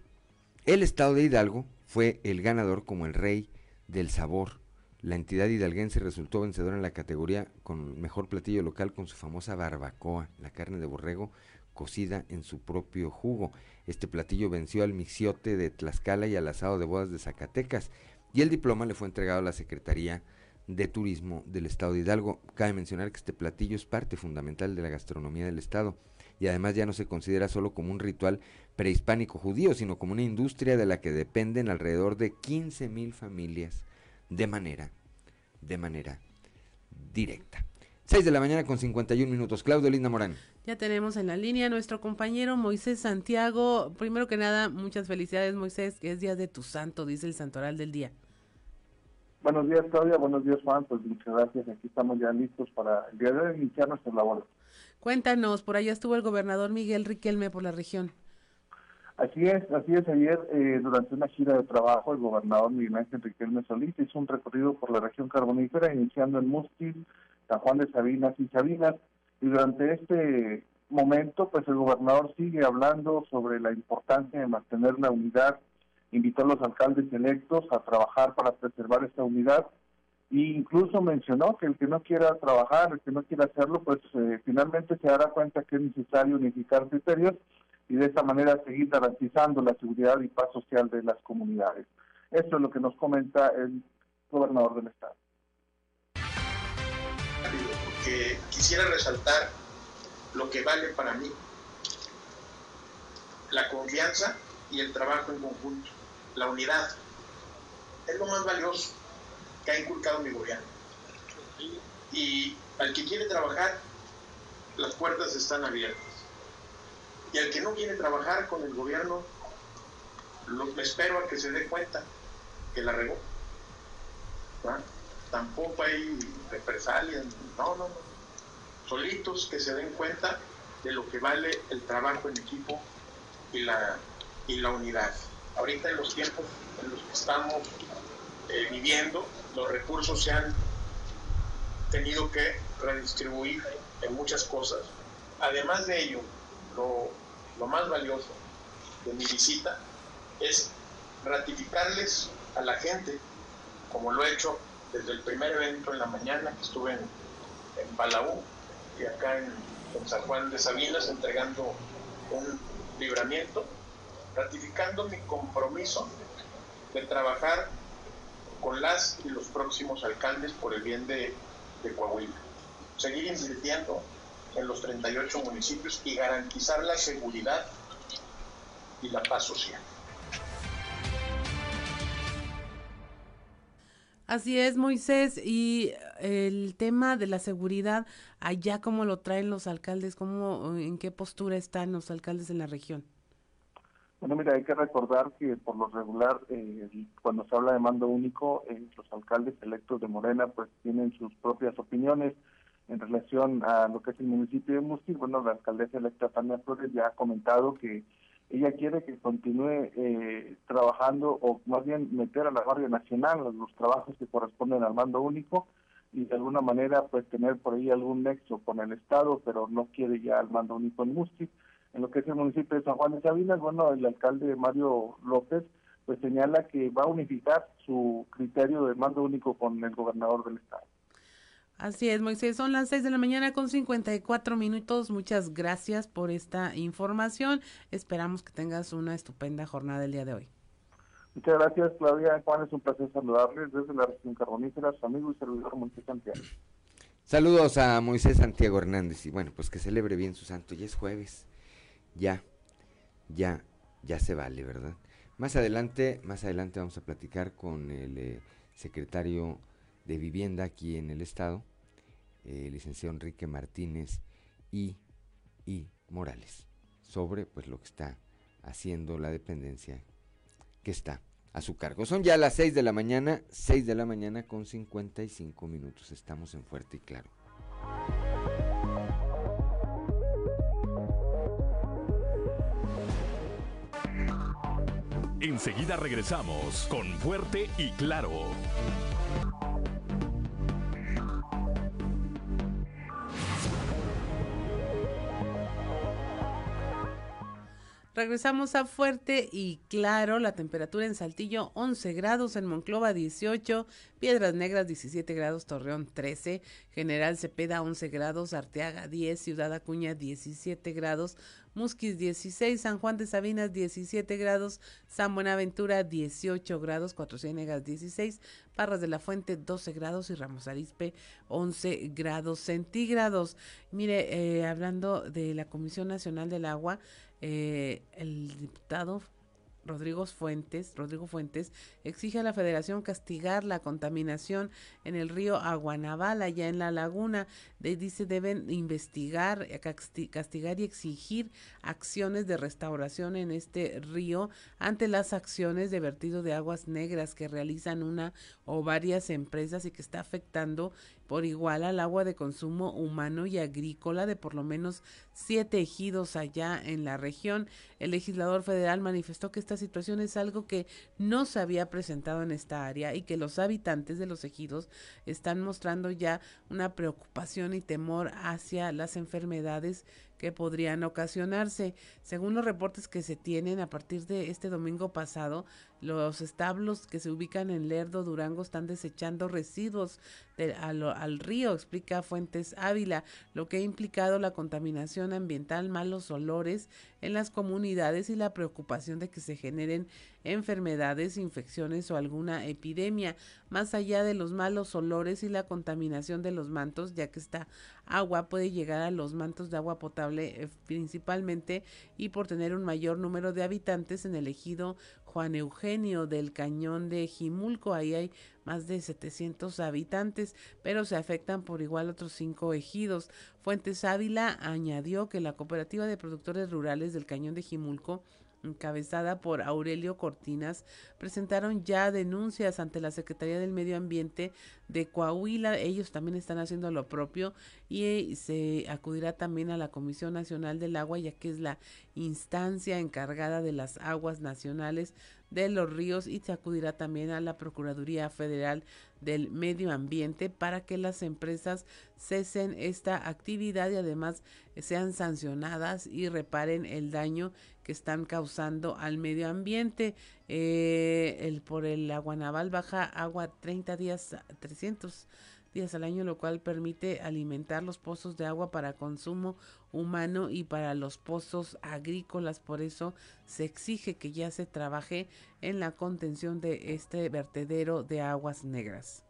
el estado de Hidalgo fue el ganador como el rey del sabor. La entidad hidalguense resultó vencedora en la categoría con mejor platillo local con su famosa barbacoa, la carne de borrego cocida en su propio jugo. Este platillo venció al mixiote de Tlaxcala y al asado de bodas de Zacatecas y el diploma le fue entregado a la Secretaría de Turismo del Estado de Hidalgo. Cabe mencionar que este platillo es parte fundamental de la gastronomía del Estado y además ya no se considera solo como un ritual prehispánico judío, sino como una industria de la que dependen alrededor de 15 mil familias de manera, de manera directa. 6 de la mañana con 51 minutos. Claudio Linda Morán.
Ya tenemos en la línea nuestro compañero Moisés Santiago. Primero que nada, muchas felicidades Moisés, que es día de tu santo, dice el santoral del día.
Buenos días Claudia, buenos días Juan, pues muchas gracias. Aquí estamos ya listos para el día de hoy iniciar nuestras labores.
Cuéntanos, por allá estuvo el gobernador Miguel Riquelme por la región.
Así es, así es. Ayer, eh, durante una gira de trabajo, el gobernador Miguel Ángel Riquelme Solís hizo un recorrido por la región carbonífera, iniciando en Musquil, San Juan de Sabinas y Sabinas. Y durante este momento, pues el gobernador sigue hablando sobre la importancia de mantener la unidad. Invitó a los alcaldes electos a trabajar para preservar esta unidad
E incluso mencionó que el que no quiera trabajar, el que no quiera hacerlo, pues eh, finalmente se dará cuenta que es necesario unificar criterios y de esa manera seguir garantizando la seguridad y paz social de las comunidades. Esto es lo que nos comenta el gobernador del estado.
Quisiera resaltar lo que vale para mí la confianza y el trabajo en conjunto, la unidad. Es lo más valioso que ha inculcado mi gobierno. Y al que quiere trabajar, las puertas están abiertas. Y al que no quiere trabajar con el gobierno, lo, espero a que se dé cuenta que la regó. Tampoco hay represalias, no, no, no. Solitos que se den cuenta de lo que vale el trabajo en equipo y la, y la unidad. Ahorita en los tiempos en los que estamos eh, viviendo, los recursos se han tenido que redistribuir en muchas cosas. Además de ello, lo, lo más valioso de mi visita es ratificarles a la gente, como lo he hecho desde el primer evento en la mañana que estuve en, en Palau y acá en, San Juan de Sabinas entregando un libramiento, ratificando mi compromiso de trabajar con las y los próximos alcaldes por el bien de, de Coahuila. Seguir invirtiendo en los 38 municipios y garantizar la seguridad y la paz social.
Así es, Moisés, y el tema de la seguridad, allá cómo lo traen los alcaldes, cómo, en qué postura están los alcaldes en la región.
Bueno, mira, hay que recordar que por lo regular, eh, cuando se habla de mando único, eh, los alcaldes electos de Morena pues tienen sus propias opiniones en relación a lo que es el municipio de Musquil. Bueno, la alcaldesa electa Tania Flores ya ha comentado que ella quiere que continúe eh, trabajando o más bien meter a la Guardia Nacional los trabajos que corresponden al mando único y de alguna manera pues tener por ahí algún nexo con el Estado, pero no quiere ya el mando único en Musquis. En lo que es el municipio de San Juan de Sabinas, bueno, el alcalde Mario López pues señala que va a unificar su criterio de mando único con el gobernador del Estado.
Así es, Moisés. Son las 6 de la mañana con 54 minutos. Muchas gracias por esta información. Esperamos que tengas una estupenda jornada el día de hoy.
Muchas gracias, Claudia. Juan, es un placer saludarles desde la región carbonífera, su amigo y servidor Moisés Santiago.
Saludos a Moisés Santiago Hernández y bueno, pues que celebre bien su santo. Ya es jueves. Ya, ya, ya se vale, ¿verdad? Más adelante, más adelante vamos a platicar con el eh, secretario de Vivienda aquí en el Estado, eh, licenciado Enrique Martínez y, y Morales, sobre pues lo que está haciendo la dependencia que está a su cargo. Son ya las 6 de la mañana, 6 de la mañana con 55 minutos. Estamos en Fuerte y Claro.
Enseguida regresamos con Fuerte y Claro.
Regresamos a fuerte y claro, la temperatura en Saltillo 11 grados, en Monclova 18, Piedras Negras 17 grados, Torreón 13, General Cepeda 11 grados, Arteaga 10, Ciudad Acuña 17 grados, Musquis 16, San Juan de Sabinas 17 grados, San Buenaventura 18 grados, Cuatro Ciénegas 16, Parras de la Fuente 12 grados y Ramos Arispe 11 grados centígrados. Mire, eh, hablando de la Comisión Nacional del Agua, eh, el diputado Rodrigo Fuentes, Rodrigo Fuentes exige a la Federación castigar la contaminación en el río Aguanaval, allá en la laguna. De, dice deben investigar, eh, castigar y exigir acciones de restauración en este río ante las acciones de vertido de aguas negras que realizan una o varias empresas y que está afectando por igual al agua de consumo humano y agrícola de por lo menos siete ejidos allá en la región. El legislador federal manifestó que esta situación es algo que no se había presentado en esta área y que los habitantes de los ejidos están mostrando ya una preocupación y temor hacia las enfermedades que podrían ocasionarse. Según los reportes que se tienen a partir de este domingo pasado, los establos que se ubican en Lerdo, Durango, están desechando residuos al, río, explica Fuentes Ávila, lo que ha implicado la contaminación ambiental, malos olores en las comunidades y la preocupación de que se generen enfermedades, infecciones o alguna epidemia, más allá de los malos olores y la contaminación de los mantos, ya que esta agua puede llegar a los mantos de agua potable eh, principalmente y por tener un mayor número de habitantes en el ejido Juan Eugenio del Cañón de Jimulco. Ahí hay más de 700 habitantes, pero se afectan por igual otros cinco ejidos. Fuentes Ávila añadió que la Cooperativa de Productores Rurales del Cañón de Jimulco encabezada por Aurelio Cortinas, presentaron ya denuncias ante la Secretaría del Medio Ambiente de Coahuila. Ellos también están haciendo lo propio y eh, se acudirá también a la Comisión Nacional del Agua, ya que es la instancia encargada de las aguas nacionales de los ríos y se acudirá también a la Procuraduría Federal del Medio Ambiente para que las empresas cesen esta actividad y además sean sancionadas y reparen el daño que están causando al medio ambiente. Eh, el, por el agua naval baja agua 30 días, 300 días al año, lo cual permite alimentar los pozos de agua para consumo humano y para los pozos agrícolas. Por eso se exige que ya se trabaje en la contención de este vertedero de aguas negras.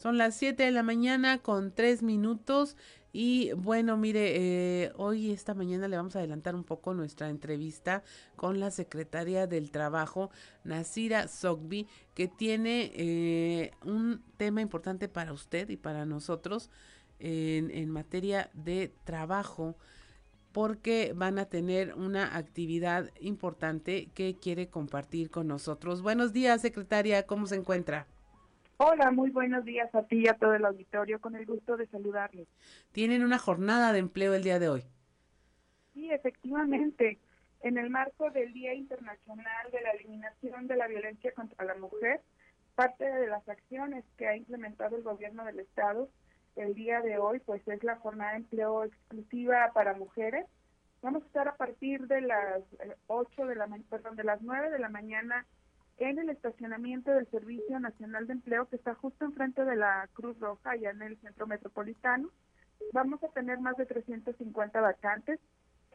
Son las 7 de la mañana con 3 minutos y bueno, mire, eh, hoy esta mañana le vamos a adelantar un poco nuestra entrevista con la secretaria del Trabajo, Nasira Sogbi, que tiene eh, un tema importante para usted y para nosotros en, en materia de trabajo porque van a tener una actividad importante que quiere compartir con nosotros. Buenos días, secretaria, ¿cómo se encuentra?
Hola, muy buenos días a ti y a todo el auditorio, con el gusto de saludarles.
Tienen una jornada de empleo el día de hoy.
Sí, efectivamente. En el marco del Día Internacional de la Eliminación de la Violencia contra la Mujer, parte de las acciones que ha implementado el gobierno del Estado el día de hoy, pues es la jornada de empleo exclusiva para mujeres. Vamos a estar a partir de las 8 de la perdón, de las 9 de la mañana en el estacionamiento del Servicio Nacional de Empleo que está justo enfrente de la Cruz Roja, allá en el centro metropolitano. Vamos a tener más de 350 vacantes.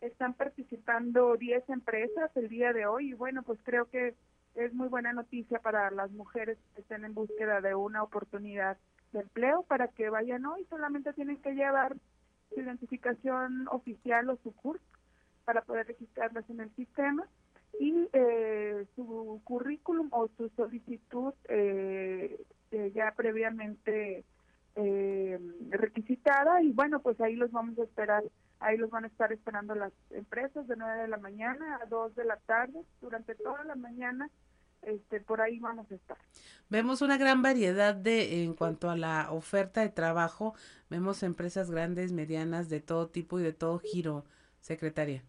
Están participando 10 empresas el día de hoy y bueno, pues creo que es muy buena noticia para las mujeres que estén en búsqueda de una oportunidad de empleo para que vayan hoy. Solamente tienen que llevar su identificación oficial o su curso para poder registrarlas en el sistema y eh, su currículum o su solicitud eh, eh, ya previamente requisitada. Y bueno pues ahí los vamos a esperar ahí los van a estar esperando las empresas de 9 de la mañana a 2 de la tarde. Durante toda la mañana este por ahí vamos a estar.
Vemos una gran variedad de en cuanto a la oferta de trabajo vemos empresas grandes medianas de todo tipo y de todo giro secretaria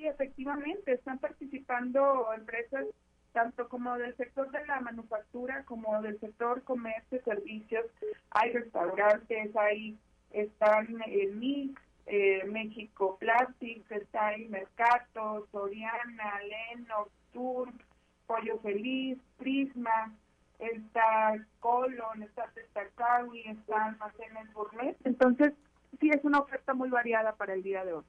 Sí, efectivamente, están participando empresas tanto como del sector de la manufactura como del sector comercio, servicios, hay restaurantes, hay están en Mix, eh, México Plastics, está en Mercato, Soriana, Lennox, Turk, Pollo Feliz, Prisma, está Colon, está Testacawi, está Almacenes Gourmet. Entonces, sí es una oferta muy variada para el día de hoy.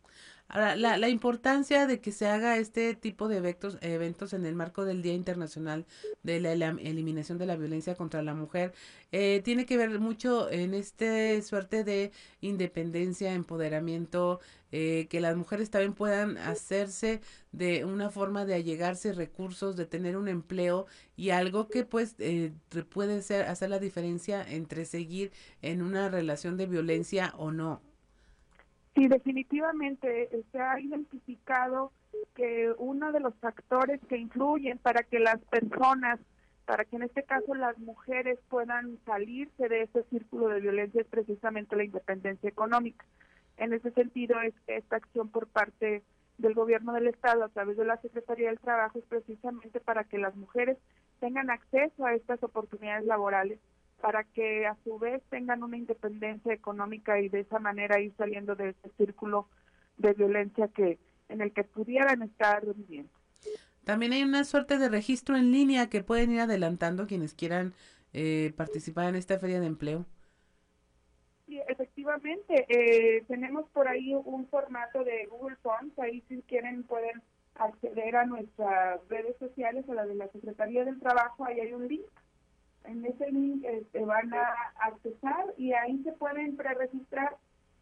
Ahora, la, la importancia de que se haga este tipo de eventos, eventos en el marco del Día Internacional de la, Eliminación de la Violencia contra la Mujer eh, tiene que ver mucho en este suerte de independencia, empoderamiento, eh, que las mujeres también puedan hacerse de una forma de allegarse recursos, de tener un empleo y algo que pues eh, puede ser hacer la diferencia entre seguir en una relación de violencia o no.
Sí, definitivamente se ha identificado que uno de los factores que influyen para que las personas, para que en este caso las mujeres puedan salirse de ese círculo de violencia es precisamente la independencia económica. En ese sentido, es esta acción por parte del gobierno del Estado a través de la Secretaría del Trabajo es precisamente para que las mujeres tengan acceso a estas oportunidades laborales para que a su vez tengan una independencia económica y de esa manera ir saliendo de ese círculo de violencia que en el que pudieran estar viviendo.
También hay una suerte de registro en línea que pueden ir adelantando quienes quieran eh, participar en esta feria de empleo.
Sí, efectivamente, eh, tenemos por ahí un formato de Google Forms, ahí si quieren pueden acceder a nuestras redes sociales o la de la Secretaría del Trabajo, ahí hay un link. En ese link este, van a accesar y ahí se pueden preregistrar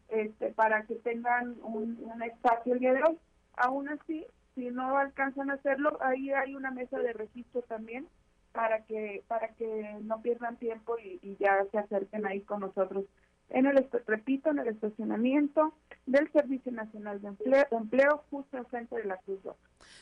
este, para que tengan un, espacio el día de hoy. Aún así, si no alcanzan a hacerlo, ahí hay una mesa de registro también para que para que no pierdan tiempo y, ya se acerquen ahí con nosotros en el repito en el estacionamiento del Servicio Nacional de Empleo, de empleo justo enfrente de la Cruz Roja.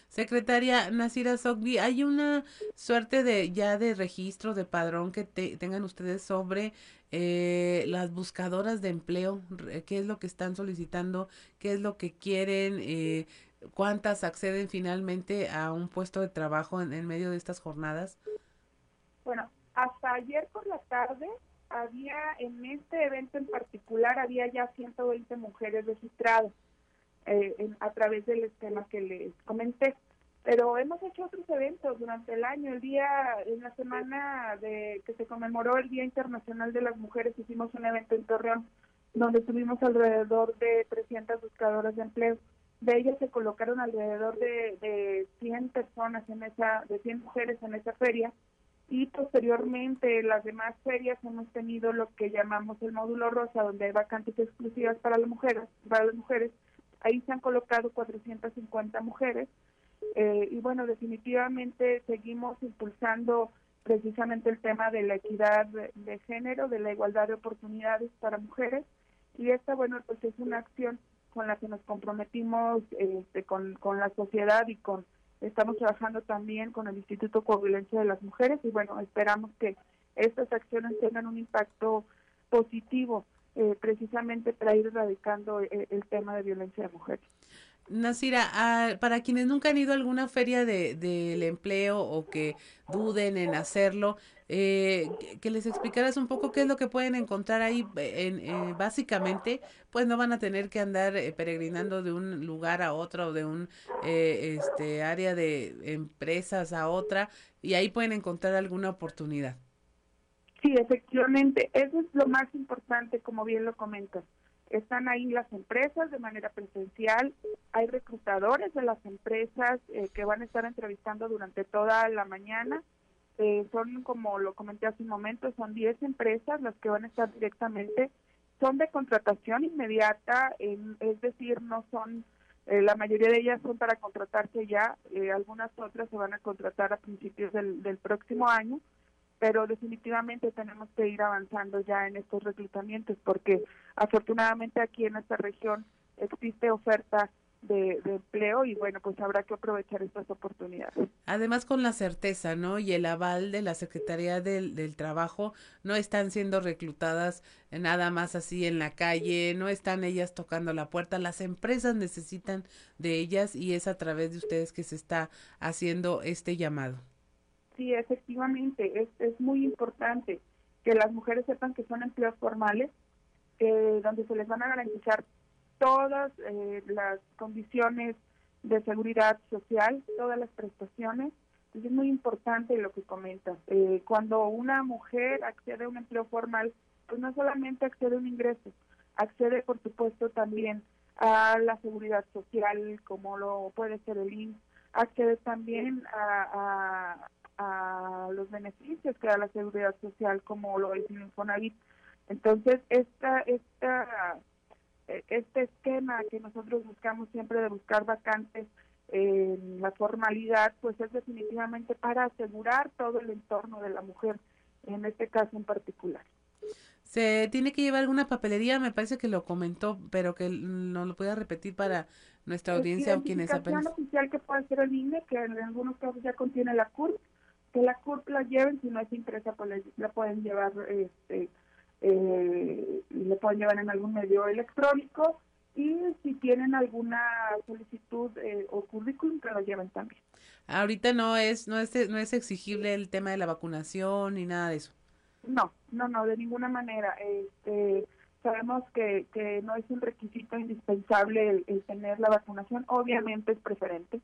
Secretaria Nasira Sogbi, ¿hay una suerte de ya de registro de padrón que tengan ustedes sobre eh, las buscadoras de empleo? ¿Qué es lo que están solicitando? ¿Qué es lo que quieren? Eh, ¿Cuántas acceden finalmente a un puesto de trabajo en, medio de estas jornadas?
Bueno, hasta ayer por la tarde había, en este evento en particular, había ya 120 mujeres registradas eh, a través del esquema que les comenté. Pero hemos hecho otros eventos durante el año. El día, en la semana de que se conmemoró el Día Internacional de las Mujeres, hicimos un evento en Torreón donde tuvimos alrededor de 300 buscadoras de empleo de ellas se colocaron alrededor de, de 100 personas en esa, de 100 mujeres en esa feria y posteriormente las demás ferias hemos tenido lo que llamamos el módulo rosa donde hay vacantes exclusivas para las mujeres, para las mujeres. Ahí se han colocado 450 mujeres eh, y bueno, definitivamente seguimos impulsando precisamente el tema de la equidad de, género, de la igualdad de oportunidades para mujeres y esta, bueno, pues es una acción con la que nos comprometimos este, con, con la sociedad y con estamos trabajando también con el Instituto Coahuilense de las Mujeres y bueno, esperamos que estas acciones tengan un impacto positivo eh, precisamente para ir erradicando eh, el tema de violencia de mujeres.
Nasira, para quienes nunca han ido a alguna feria del de, empleo o que duden en hacerlo, eh, que les explicaras un poco qué es lo que pueden encontrar ahí. En, eh, básicamente, pues no van a tener que andar eh, peregrinando de un lugar a otro o de un este área de empresas a otra y ahí pueden encontrar alguna oportunidad.
Sí, efectivamente, eso es lo más importante, como bien lo comentas están ahí las empresas de manera presencial, hay reclutadores de las empresas eh, que van a estar entrevistando durante toda la mañana. Eh, son, como lo comenté hace un momento, son 10 empresas las que van a estar directamente, son de contratación inmediata, es decir, no son, eh, la mayoría de ellas son para contratarse ya, algunas otras se van a contratar a principios del, del próximo año pero definitivamente tenemos que ir avanzando ya en estos reclutamientos porque afortunadamente aquí en esta región existe oferta de, empleo y bueno, pues habrá que aprovechar estas oportunidades.
Además con la certeza, ¿no? Y el aval de la Secretaría del, Trabajo, no están siendo reclutadas nada más así en la calle, no están ellas tocando la puerta, las empresas necesitan de ellas y es a través de ustedes que se está haciendo este llamado.
Sí, efectivamente, es, es muy importante que las mujeres sepan que son empleos formales, donde se les van a garantizar todas eh, las condiciones de seguridad social, todas las prestaciones. es muy importante lo que comentas. Eh, cuando una mujer accede a un empleo formal, pues no solamente accede a un ingreso, accede por supuesto también a la seguridad social, como lo puede ser el INS, accede también a, a los beneficios que da la seguridad social como lo es el Infonavit. Entonces, esta, esta, este esquema que nosotros buscamos siempre de buscar vacantes en la formalidad, pues es definitivamente para asegurar todo el entorno de la mujer, en este caso en particular.
Se tiene que llevar alguna papelería, me parece que lo comentó, pero que no lo pueda repetir para nuestra audiencia o quienes
apenas... oficial que puede ser el INE, que en algunos casos ya contiene la CURP, que la CURP la lleven, si no es impresa, pues la pueden llevar, este, eh, le pueden llevar en algún medio electrónico y si tienen alguna solicitud eh, o currículum, que lo lleven también.
Ahorita no es, no es, no es exigible el tema de la vacunación ni nada de eso.
No, no, no, de ninguna manera. Este, sabemos que, que no es un requisito indispensable el tener la vacunación, obviamente es preferente,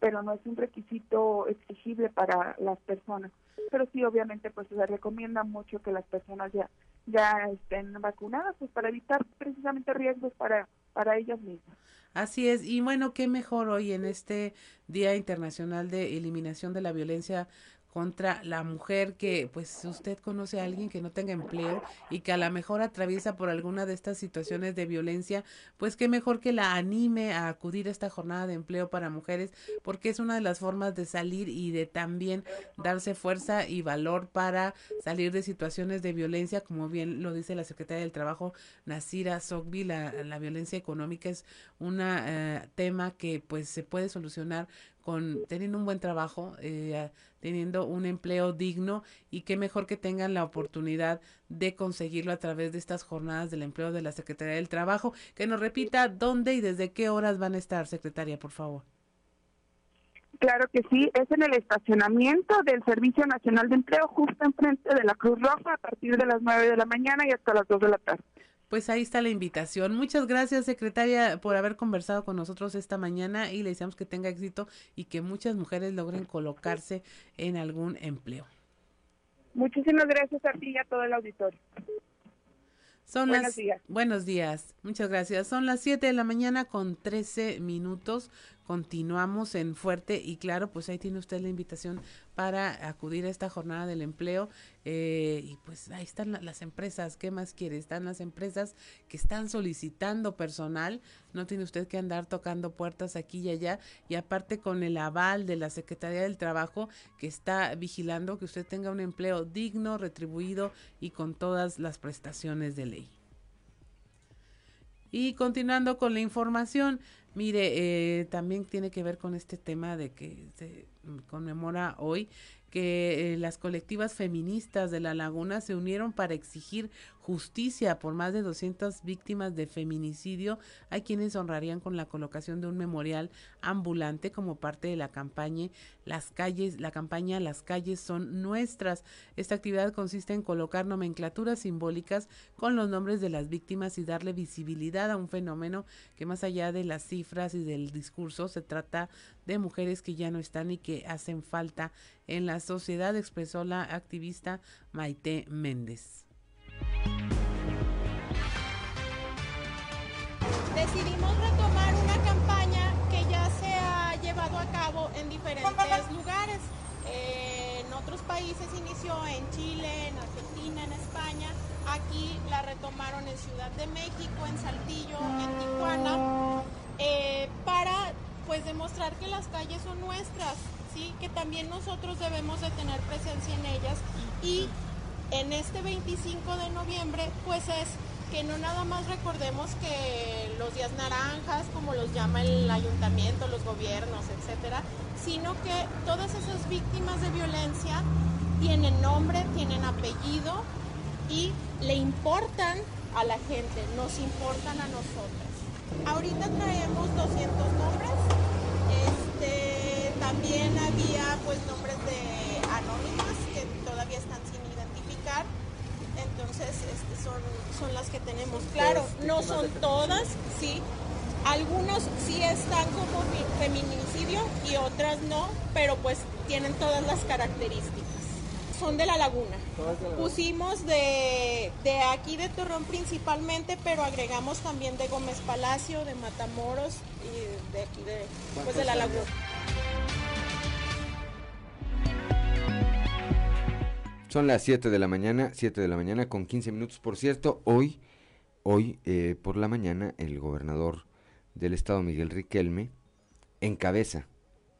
pero no es un requisito exigible para las personas. Pero sí, obviamente, pues se recomienda mucho que las personas ya ya estén vacunadas, pues para evitar precisamente riesgos para para ellas mismas.
Así es, y bueno, qué mejor hoy en este Día Internacional de Eliminación de la Violencia contra la mujer que pues usted conoce a alguien que no tenga empleo y que a lo mejor atraviesa por alguna de estas situaciones de violencia, pues qué mejor que la anime a acudir a esta jornada de empleo para mujeres porque es una de las formas de salir y de también darse fuerza y valor para salir de situaciones de violencia, como bien lo dice la secretaria del Trabajo, Nasira Sogbi, la, la violencia económica es un eh, tema que pues se puede solucionar con teniendo un buen trabajo, eh, teniendo un empleo digno y qué mejor que tengan la oportunidad de conseguirlo a través de estas jornadas del empleo de la Secretaría del Trabajo. Que nos repita dónde y desde qué horas van a estar, secretaria, por favor.
Claro que sí, es en el estacionamiento del Servicio Nacional de Empleo, justo enfrente de la Cruz Roja, a partir de las 9 de la mañana y hasta las 2 de la tarde.
Pues ahí está la invitación. Muchas gracias, secretaria, por haber conversado con nosotros esta mañana y le deseamos que tenga éxito y que muchas mujeres logren colocarse en algún empleo.
Muchísimas gracias a ti y a todo el auditorio.
Son buenos días. Buenos días. Muchas gracias. Son las 7 de la mañana con 13 minutos. Continuamos en Fuerte y claro, pues ahí tiene usted la invitación para acudir a esta jornada del empleo. Eh, y pues ahí están las empresas, ¿qué más quiere? Están las empresas que están solicitando personal, no tiene usted que andar tocando puertas aquí y allá. Y aparte con el aval de la Secretaría del Trabajo que está vigilando que usted tenga un empleo digno, retribuido y con todas las prestaciones de ley. Y continuando con la información, Mire, eh, también tiene que ver con este tema de que se conmemora hoy que eh, las colectivas feministas de La Laguna se unieron para exigir justicia por más de 200 víctimas de feminicidio. Hay quienes honrarían con la colocación de un memorial ambulante como parte de la campaña Las calles, la campaña Las calles son nuestras. Esta actividad consiste en colocar nomenclaturas simbólicas con los nombres de las víctimas y darle visibilidad a un fenómeno que más allá de las cifras y del discurso se trata de mujeres que ya no están y que hacen falta en la sociedad, expresó la activista Maite Méndez.
Decidimos retomar una campaña que ya se ha llevado a cabo en diferentes lugares. en otros países inició en Chile, en Argentina, en España. Aquí la retomaron en Ciudad de México, en Saltillo, en Tijuana, eh, para pues demostrar que las calles son nuestras, ¿sí? que también nosotros debemos de tener presencia en ellas y en este 25 de noviembre pues es que no nada más recordemos que los días naranjas, como los llama el ayuntamiento, los gobiernos, etcétera, sino que todas esas víctimas de violencia tienen nombre, tienen apellido y le importan a la gente, nos importan a nosotras. Ahorita traemos 200 nombres. Este, también había pues nombres de anónimas que todavía están sin identificar. Entonces este, son, son las que tenemos. Claro, no son todas, sí. Algunos sí están como feminicidio y otras no, pero pues tienen todas las características son de la laguna. Pusimos de, de aquí de Torreón principalmente, pero agregamos también de Gómez Palacio, de Matamoros y de aquí de, pues de la laguna.
Son las 7 de la mañana, 7 de la mañana con 15 minutos. Por cierto, hoy, hoy eh, por la mañana, el gobernador del estado, Miguel Riquelme, encabeza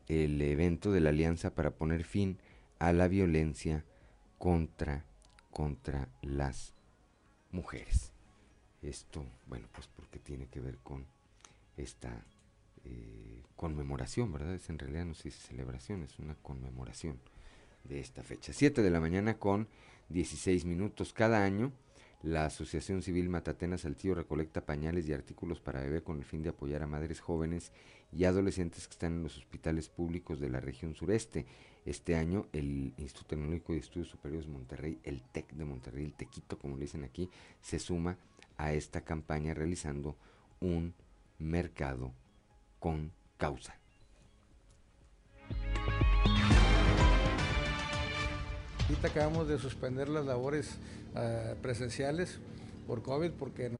el evento de la Alianza para poner fin a la violencia contra, contra las mujeres. Esto, bueno, pues porque tiene que ver con esta eh, conmemoración, ¿verdad? Es en realidad no sé si celebración, es una conmemoración de esta fecha. 7 de la mañana con 16 minutos cada año. La Asociación Civil Matatena Saltillo recolecta pañales y artículos para bebé con el fin de apoyar a madres jóvenes y adolescentes que están en los hospitales públicos de la región sureste. Este año el Instituto Tecnológico de Estudios Superiores de Monterrey, el TEC de Monterrey, el TEQUITO como le dicen aquí, se suma a esta campaña realizando un mercado con causa.
Ahorita acabamos de suspender las labores ah, presenciales por COVID porque...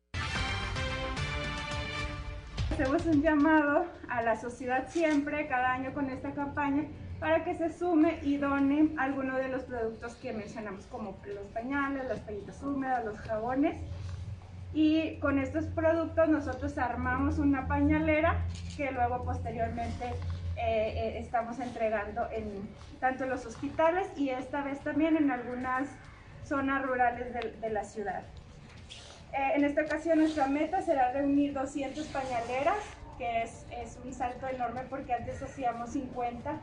Hacemos un llamado a la sociedad siempre, cada año con esta campaña, para que se sume y done alguno de los productos que mencionamos, como los pañales, las pañitas húmedas, los jabones. Y con estos productos nosotros armamos una pañalera que luego posteriormente eh, eh, estamos entregando en tanto los hospitales y esta vez también en algunas zonas rurales de, de la ciudad. Eh, en esta ocasión nuestra meta será reunir 200 pañaleras, que es, es un salto enorme porque antes hacíamos 50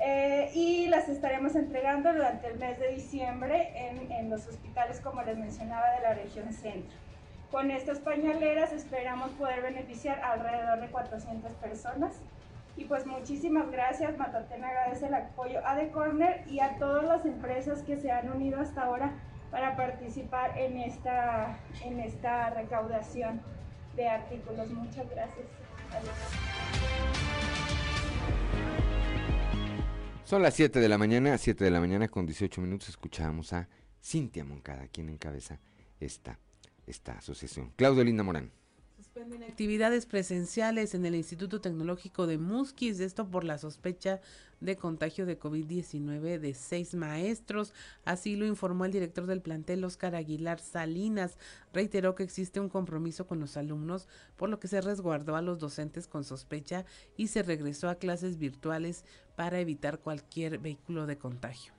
eh, y las estaremos entregando durante el mes de diciembre en, en, los hospitales, como les mencionaba, de la región centro. Con estas pañaleras esperamos poder beneficiar alrededor de 400 personas. Y pues muchísimas gracias, Matatena agradece el apoyo a The Corner y a todas las empresas que se han unido hasta ahora para participar en esta, en esta recaudación de artículos. Muchas gracias. Adiós.
Son las 7 de la mañana, 7 de la mañana con 18 minutos escuchamos a Cintia Moncada, quien encabeza esta, esta asociación. Claudio Linda Morán.
Suspenden actividades presenciales en el Instituto Tecnológico de Musquis, esto por la sospecha de contagio de COVID-19 de seis maestros. Así lo informó el director del plantel, Oscar Aguilar Salinas. Reiteró que existe un compromiso con los alumnos, por lo que se resguardó a los docentes con sospecha y se regresó a clases virtuales para evitar cualquier vehículo de contagio.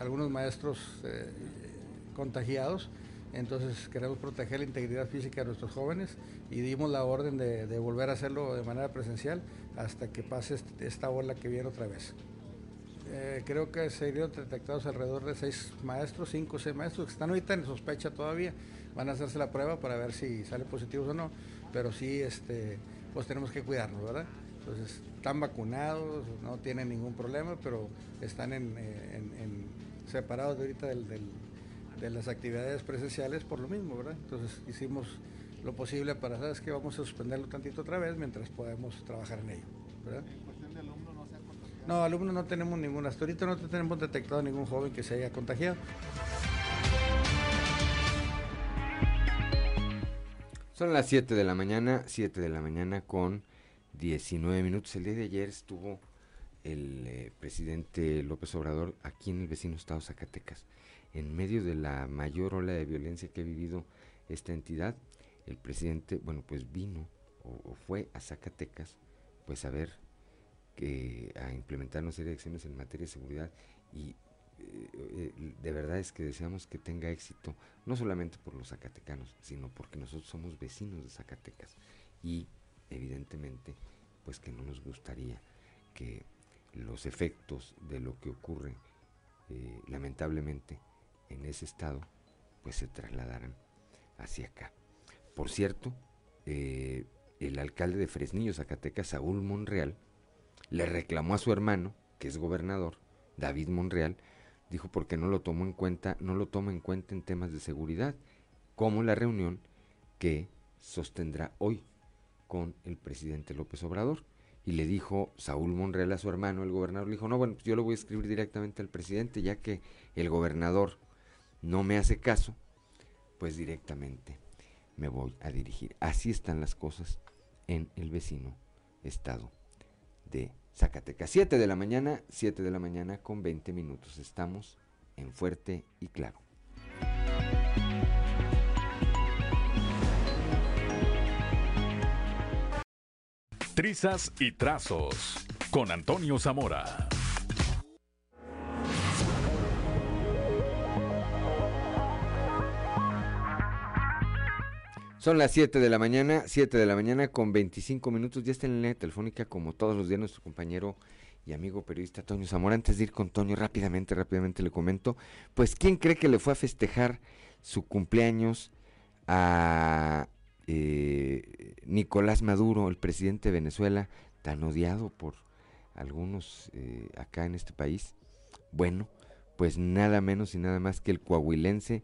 Algunos maestros eh, contagiados entonces queremos proteger la integridad física de nuestros jóvenes y dimos la orden de, volver a hacerlo de manera presencial hasta que pase esta ola que viene otra vez. Eh, creo que se dieron detectados alrededor de seis maestros, cinco o seis maestros que están ahorita en sospecha todavía. Van a hacerse la prueba para ver si salen positivos o no, pero sí, este, pues tenemos que cuidarnos, ¿verdad? Entonces, están vacunados, no tienen ningún problema, pero están en, en separados de ahorita del de las actividades presenciales por lo mismo, ¿verdad? Entonces hicimos lo posible para, ¿sabes qué? Vamos a suspenderlo tantito otra vez mientras podemos trabajar en ello, ¿verdad? ¿En cuestión de alumnos no se han contagiado? No, alumnos no tenemos ninguna. Hasta ahorita no tenemos detectado ningún joven que se haya contagiado.
Son las 7 de la mañana, 7 de la mañana con 19 minutos. El día de ayer estuvo el eh, presidente López Obrador aquí en el vecino estado Zacatecas en medio de la mayor ola de violencia que ha vivido esta entidad, el presidente, bueno, pues vino o, fue a Zacatecas, pues a ver que a implementar una serie de acciones en materia de seguridad y eh, eh, de verdad es que deseamos que tenga éxito, no solamente por los zacatecanos, sino porque nosotros somos vecinos de Zacatecas y evidentemente pues que no nos gustaría que los efectos de lo que ocurre eh, lamentablemente en ese estado, pues se trasladaran hacia acá. Por cierto, eh, el alcalde de Fresnillo, Zacatecas, Saúl Monreal, le reclamó a su hermano, que es gobernador, David Monreal, dijo porque no lo tomó en cuenta, no lo toma en cuenta en temas de seguridad, como la reunión que sostendrá hoy con el presidente López Obrador. Y le dijo Saúl Monreal a su hermano, el gobernador, le dijo, no, bueno, pues yo lo voy a escribir directamente al presidente, ya que el gobernador no me hace caso, pues directamente me voy a dirigir. Así están las cosas en el vecino estado de Zacatecas. 7 de la mañana, 7 de la mañana con 20 minutos. Estamos en Fuerte y Claro.
Trizas y Trazos con Antonio Zamora.
Son las 7 de la mañana, 7 de la mañana con 25 minutos. Ya está en la línea telefónica, como todos los días, nuestro compañero y amigo periodista Toño Zamora. Antes de ir con Toño, rápidamente, rápidamente le comento. Pues, ¿quién cree que le fue a festejar su cumpleaños a eh, Nicolás Maduro, el presidente de Venezuela, tan odiado por algunos eh, acá en este país? Bueno, pues nada menos y nada más que el coahuilense,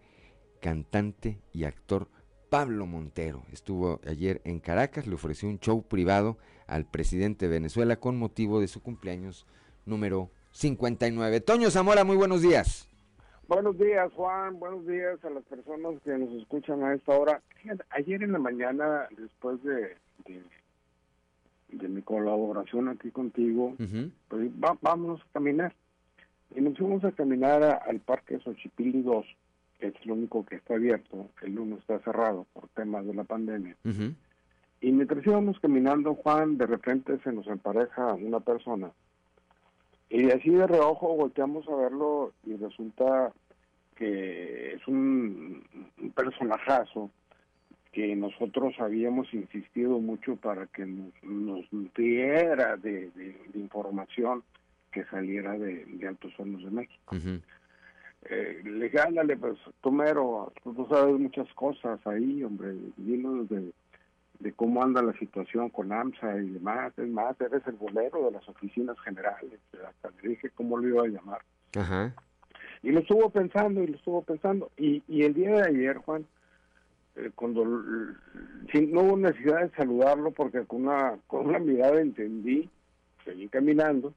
cantante y actor Pablo Montero. Estuvo ayer en Caracas, le ofreció un show privado al presidente de Venezuela con motivo de su cumpleaños número 59. Toño Zamora, muy buenos días.
Buenos días, Juan. Buenos días a las personas que nos escuchan a esta hora. Ayer en la mañana, después de, de, mi colaboración aquí contigo, pues vámonos a caminar. Y nos fuimos a caminar al Parque Xochipilli 2, que es el único que está abierto. El uno está cerrado por temas de la pandemia. Y mientras íbamos caminando, Juan, de repente se nos empareja una persona y así de reojo volteamos a verlo y resulta que es un, personajazo que nosotros habíamos insistido mucho para que nos, diera de, información que saliera de, Altos Hornos de México. Eh, le dije, ándale, pues, Tomero, tú sabes muchas cosas ahí, hombre, dinos de de cómo anda la situación con AMSA y demás. Es más, eres el bolero de las oficinas generales. Hasta le dije cómo lo iba a llamar. Ajá. Y lo estuvo pensando y lo estuvo pensando. Y, y el día de ayer, Juan, eh, cuando no hubo necesidad de saludarlo porque con una, con una mirada entendí, seguí caminando.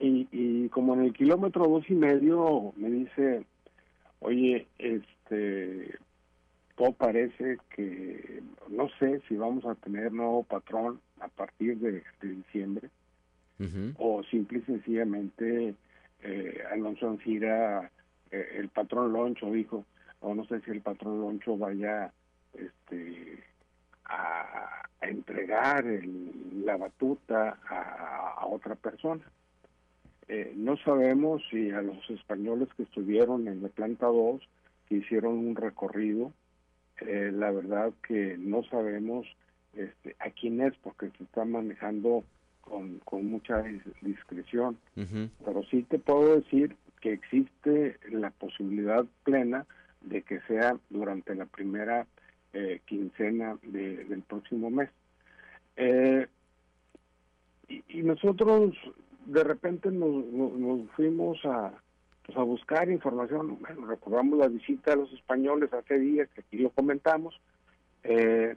Y, y como en el kilómetro dos y medio me dice, oye, este, parece que no sé si vamos a tener nuevo patrón a partir de, diciembre o simple y sencillamente eh, Alonso Ancira, eh, el patrón Loncho dijo, o no sé si el patrón Loncho vaya este a, entregar la batuta a, otra persona. Eh, no sabemos si a los españoles que estuvieron en la planta 2, que hicieron un recorrido, eh, la verdad que no sabemos este, a quién es porque se está manejando con, con mucha discreción. Pero sí te puedo decir que existe la posibilidad plena de que sea durante la primera eh, quincena del próximo mes. Eh, y, nosotros de repente nos, nos fuimos a, pues, a buscar información. Bueno, recordamos la visita de los españoles hace días, que aquí lo comentamos, eh,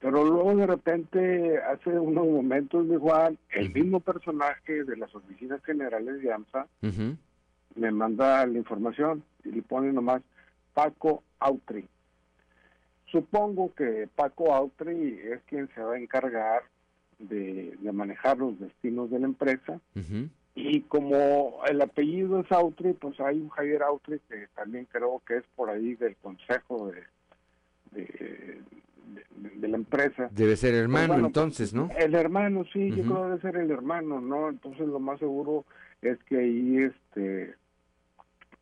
pero luego de repente, hace unos momentos, mi Juan, el mismo personaje de las oficinas generales de AMSA me manda la información y le pone nomás Paco Autry. Supongo que Paco Autry es quien se va a encargar de, manejar los destinos de la empresa. Y como el apellido es Autry, pues hay un Javier Autry que también creo que es por ahí del consejo de, de, la empresa.
Debe ser hermano
pues
entonces, ¿no?
El hermano, sí, yo creo que debe ser el hermano, ¿no? Entonces lo más seguro es que ahí este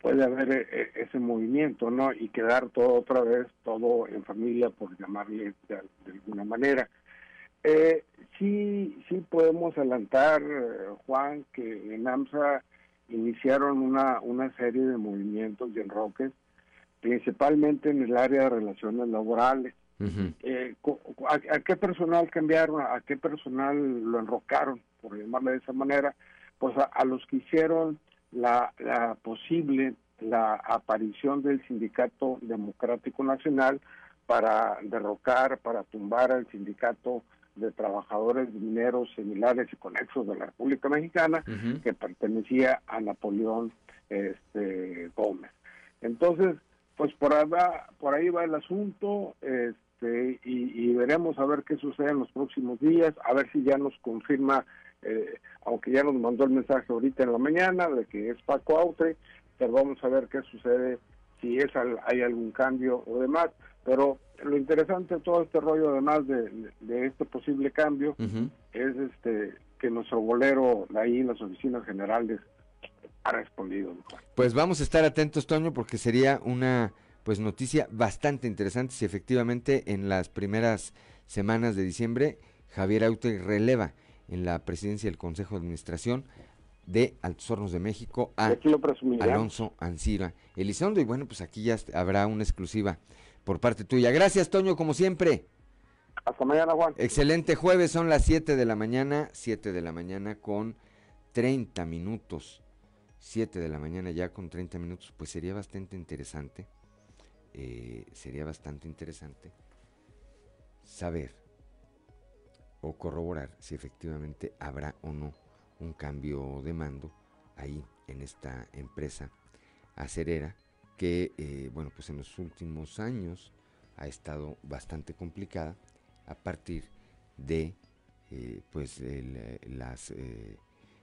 puede haber e, e, ese movimiento, ¿no? Y quedar todo otra vez, todo en familia, por llamarle de alguna manera. Eh, sí, sí podemos adelantar, Juan, que en AMSA iniciaron una, una serie de movimientos y enroques, principalmente en el área de relaciones laborales. Eh, a, qué personal cambiaron? ¿A qué personal lo enrocaron, por llamarle de esa manera? Pues a, los que hicieron la, la posible la aparición del Sindicato Democrático Nacional para derrocar, para tumbar al sindicato de trabajadores mineros similares y conexos de la República Mexicana que pertenecía a Napoleón este, Gómez. Entonces, pues por ahí va, por ahí va el asunto este, y, veremos a ver qué sucede en los próximos días, a ver si ya nos confirma, eh, aunque ya nos mandó el mensaje ahorita en la mañana de que es Paco Autre, pero vamos a ver qué sucede, si es hay algún cambio o demás. Pero lo interesante de todo este rollo, además de, este posible cambio, es este que nuestro bolero ahí en las oficinas generales ha respondido.
Pues vamos a estar atentos, Toño, porque sería una pues noticia bastante interesante si efectivamente en las primeras semanas de diciembre Javier Aute releva en la presidencia del Consejo de Administración de Altos Hornos de México a Alonso Ancira Elizondo y bueno pues aquí ya habrá una exclusiva por parte tuya. Gracias, Toño, como siempre.
Hasta mañana, Juan.
Excelente jueves, son las 7 de la mañana, 7 de la mañana con 30 minutos. 7 de la mañana ya con 30 minutos, pues sería bastante interesante, eh, sería bastante interesante saber o corroborar si efectivamente habrá o no un cambio de mando ahí en esta empresa acerera que, eh, bueno, pues en los últimos años ha estado bastante complicada a partir de, eh, pues, eh, las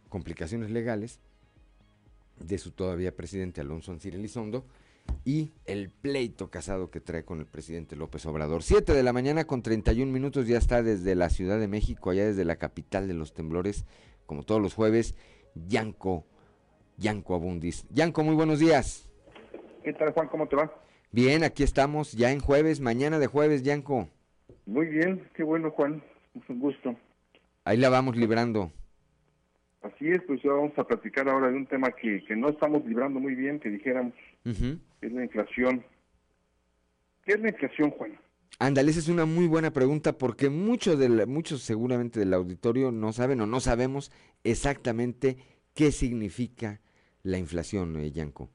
complicaciones legales de su todavía presidente Alonso Ancir Elizondo y el pleito casado que trae con el presidente López Obrador. Siete de la mañana con 31 minutos ya está desde la Ciudad de México, allá desde la capital de los temblores, como todos los jueves, Yanko, Yanko Abundis. Yanko, muy buenos días.
¿Qué tal, Juan? ¿Cómo te va?
Bien, aquí estamos ya en jueves, mañana de jueves, Yanko.
Muy bien, qué bueno, Juan. Es un gusto.
Ahí la vamos librando.
Así es, pues ya vamos a platicar ahora de un tema que, que no estamos librando muy bien, que dijéramos, es la inflación. ¿Qué es la inflación, Juan?
Ándale, esa es una muy buena pregunta porque muchos, muchos seguramente del auditorio no saben o no sabemos exactamente qué significa la inflación, eh, Yanko.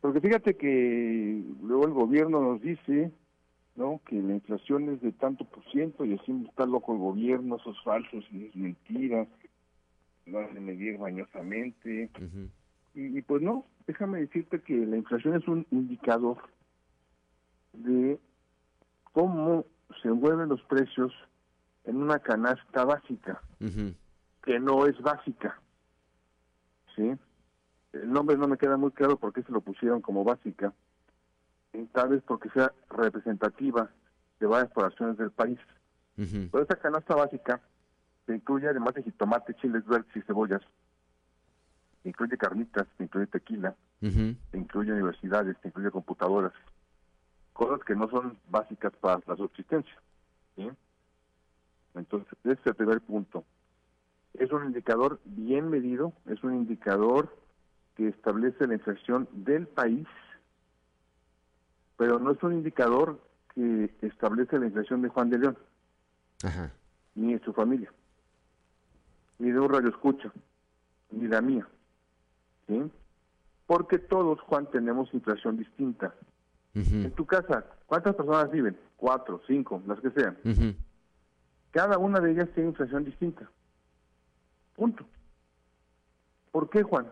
Porque fíjate que luego el gobierno nos dice ¿no? que la inflación es de tanto por ciento y así está loco el gobierno, esos falsos es mentira lo hace medir bañosamente. y, pues no, déjame decirte que la inflación es un indicador de cómo se mueven los precios en una canasta básica, que no es básica. ¿Sí? El nombre no me queda muy claro por qué se lo pusieron como básica. Tal vez porque sea representativa de varias poblaciones del país. Pero esa canasta básica se incluye además de jitomate, chiles verdes y cebollas. Se incluye carnitas, se incluye tequila, se incluye universidades, se incluye computadoras. Cosas que no son básicas para la subsistencia. Entonces, ese es el primer punto. Es un indicador bien medido, es un indicador que establece la inflación del país, pero no es un indicador que establece la inflación de Juan de León, ni de su familia ni de un radio escucha, ni la mía. ¿Sí? Porque todos, Juan, tenemos inflación distinta. En tu casa, ¿cuántas personas viven? Cuatro, cinco, las que sean. Cada una de ellas tiene inflación distinta. Punto. ¿Por qué, Juan?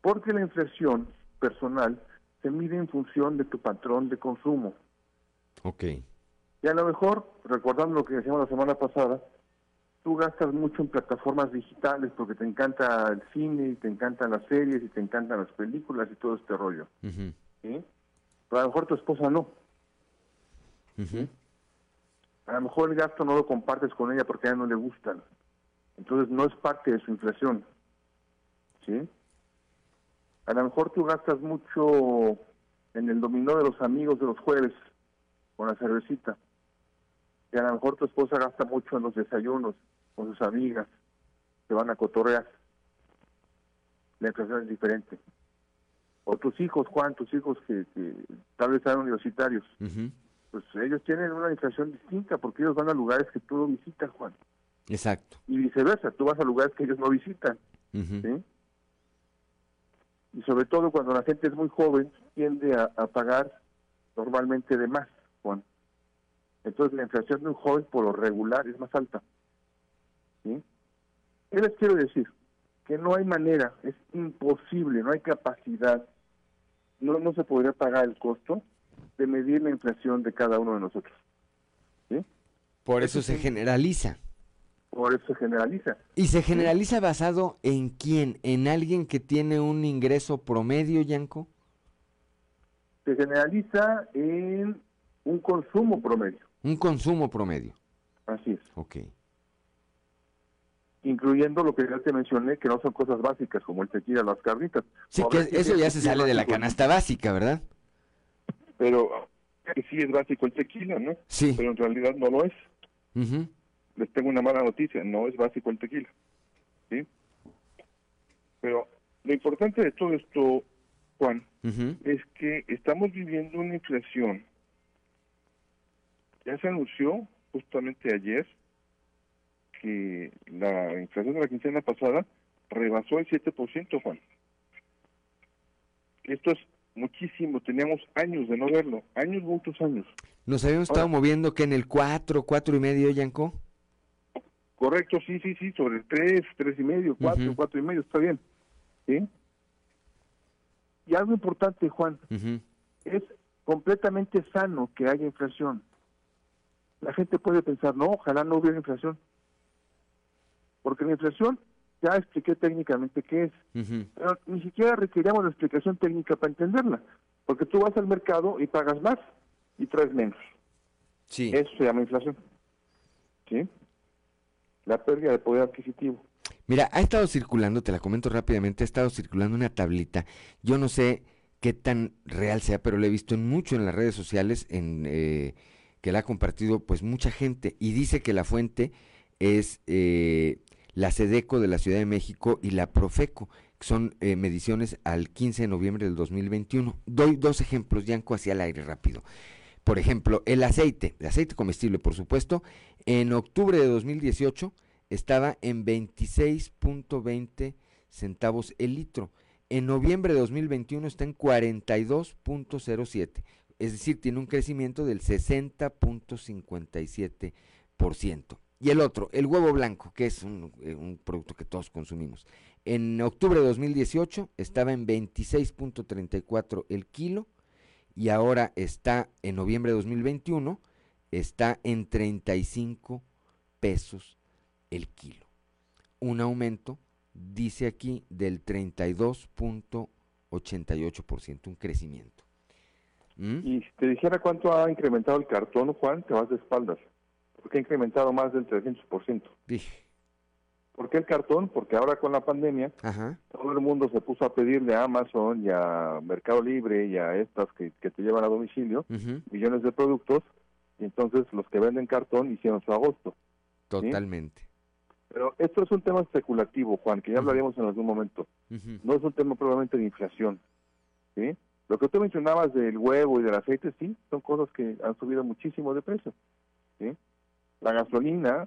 Porque la inflación personal se mide en función de tu patrón de consumo.
Ok.
Y a lo mejor, recordando lo que decíamos la semana pasada, tú gastas mucho en plataformas digitales porque te encanta el cine y te encantan las series y te encantan las películas y todo este rollo. ¿sí? Pero a lo mejor tu esposa no. A lo mejor el gasto no lo compartes con ella porque a ella no le gustan. Entonces no es parte de su inflación. ¿Sí? A lo mejor tú gastas mucho en el dominó de los amigos de los jueves con la cervecita. Y a lo mejor tu esposa gasta mucho en los desayunos con sus amigas, se van a cotorrear. La inflación es diferente. O tus hijos, Juan, tus hijos que, tal vez sean universitarios, pues ellos tienen una inflación distinta porque ellos van a lugares que tú no visitas, Juan.
Exacto.
Y viceversa, tú vas a lugares que ellos no visitan. ¿sí? Y sobre todo cuando la gente es muy joven, tiende a, a pagar normalmente de más, Juan. Entonces la inflación de un joven por lo regular es más alta. ¿sí? ¿Qué les quiero decir? Que no hay manera, es imposible, no hay capacidad, no, no se podría pagar el costo de medir la inflación de cada uno de nosotros. ¿sí?
Por eso, se generaliza.
Por eso se generaliza.
¿Y se generaliza basado en quién? ¿En alguien que tiene un ingreso promedio, Yanko?
Se generaliza en un consumo promedio.
Un consumo promedio.
Así es.
Ok
incluyendo lo que ya te mencioné, que no son cosas básicas como el tequila, las carnitas.
Sí, que eso ya se sale de la canasta básica, ¿verdad?
Pero sí es básico el tequila, ¿no?
Sí.
Pero en realidad no lo es. Les tengo una mala noticia, no es básico el tequila. ¿Sí? Pero lo importante de todo esto, Juan, es que estamos viviendo una inflación. Ya se anunció justamente ayer que la inflación de la quincena pasada rebasó el 7%, Juan. Esto es muchísimo, teníamos años de no verlo, años, muchos años.
Nos habíamos estado moviendo que en el 4, 4 y medio, Yanko.
Correcto, sí, sí, sí, sobre el 3, 3 y medio, 4, 4 y medio, está bien. ¿Sí? Y algo importante, Juan, es completamente sano que haya inflación. La gente puede pensar, no, ojalá no hubiera inflación. Porque la inflación, ya expliqué técnicamente qué es, pero ni siquiera requeríamos la explicación técnica para entenderla. Porque tú vas al mercado y pagas más y traes menos.
Sí.
Eso se llama inflación. ¿Sí? La pérdida de poder adquisitivo.
Mira, ha estado circulando, te la comento rápidamente, ha estado circulando una tablita. Yo no sé qué tan real sea, pero la he visto mucho en las redes sociales, en eh, que la ha compartido pues mucha gente y dice que la fuente es eh, la SEDECO de la Ciudad de México y la Profeco, que son eh, mediciones al 15 de noviembre del 2021. Doy dos ejemplos, Yanco, hacia el aire rápido. Por ejemplo, el aceite, el aceite comestible, por supuesto, en octubre de 2018 estaba en 26.20 centavos el litro. En noviembre de 2021 está en 42.07. Es decir, tiene un crecimiento del 60.57%. Y el otro, el huevo blanco, que es un, eh, producto que todos consumimos. En octubre de 2018 estaba en 26.34 el kilo y ahora está en noviembre de 2021 está en 35 pesos el kilo. Un aumento, dice aquí, del 32.88%, un crecimiento.
¿Mm? Y te dijera cuánto ha incrementado el cartón, Juan, te vas de espaldas. Porque ha incrementado más del 300%. Dije. ¿Por qué el cartón? Porque ahora con la pandemia, todo el mundo se puso a pedirle a Amazon y a Mercado Libre y a estas que, te llevan a domicilio millones de productos y entonces los que venden cartón hicieron su agosto.
Totalmente.
Pero esto es un tema especulativo, Juan, que ya hablaríamos en algún momento. No es un tema probablemente de inflación. ¿sí? Lo que tú mencionabas del huevo y del aceite, sí, son cosas que han subido muchísimo de precio. ¿sí? La gasolina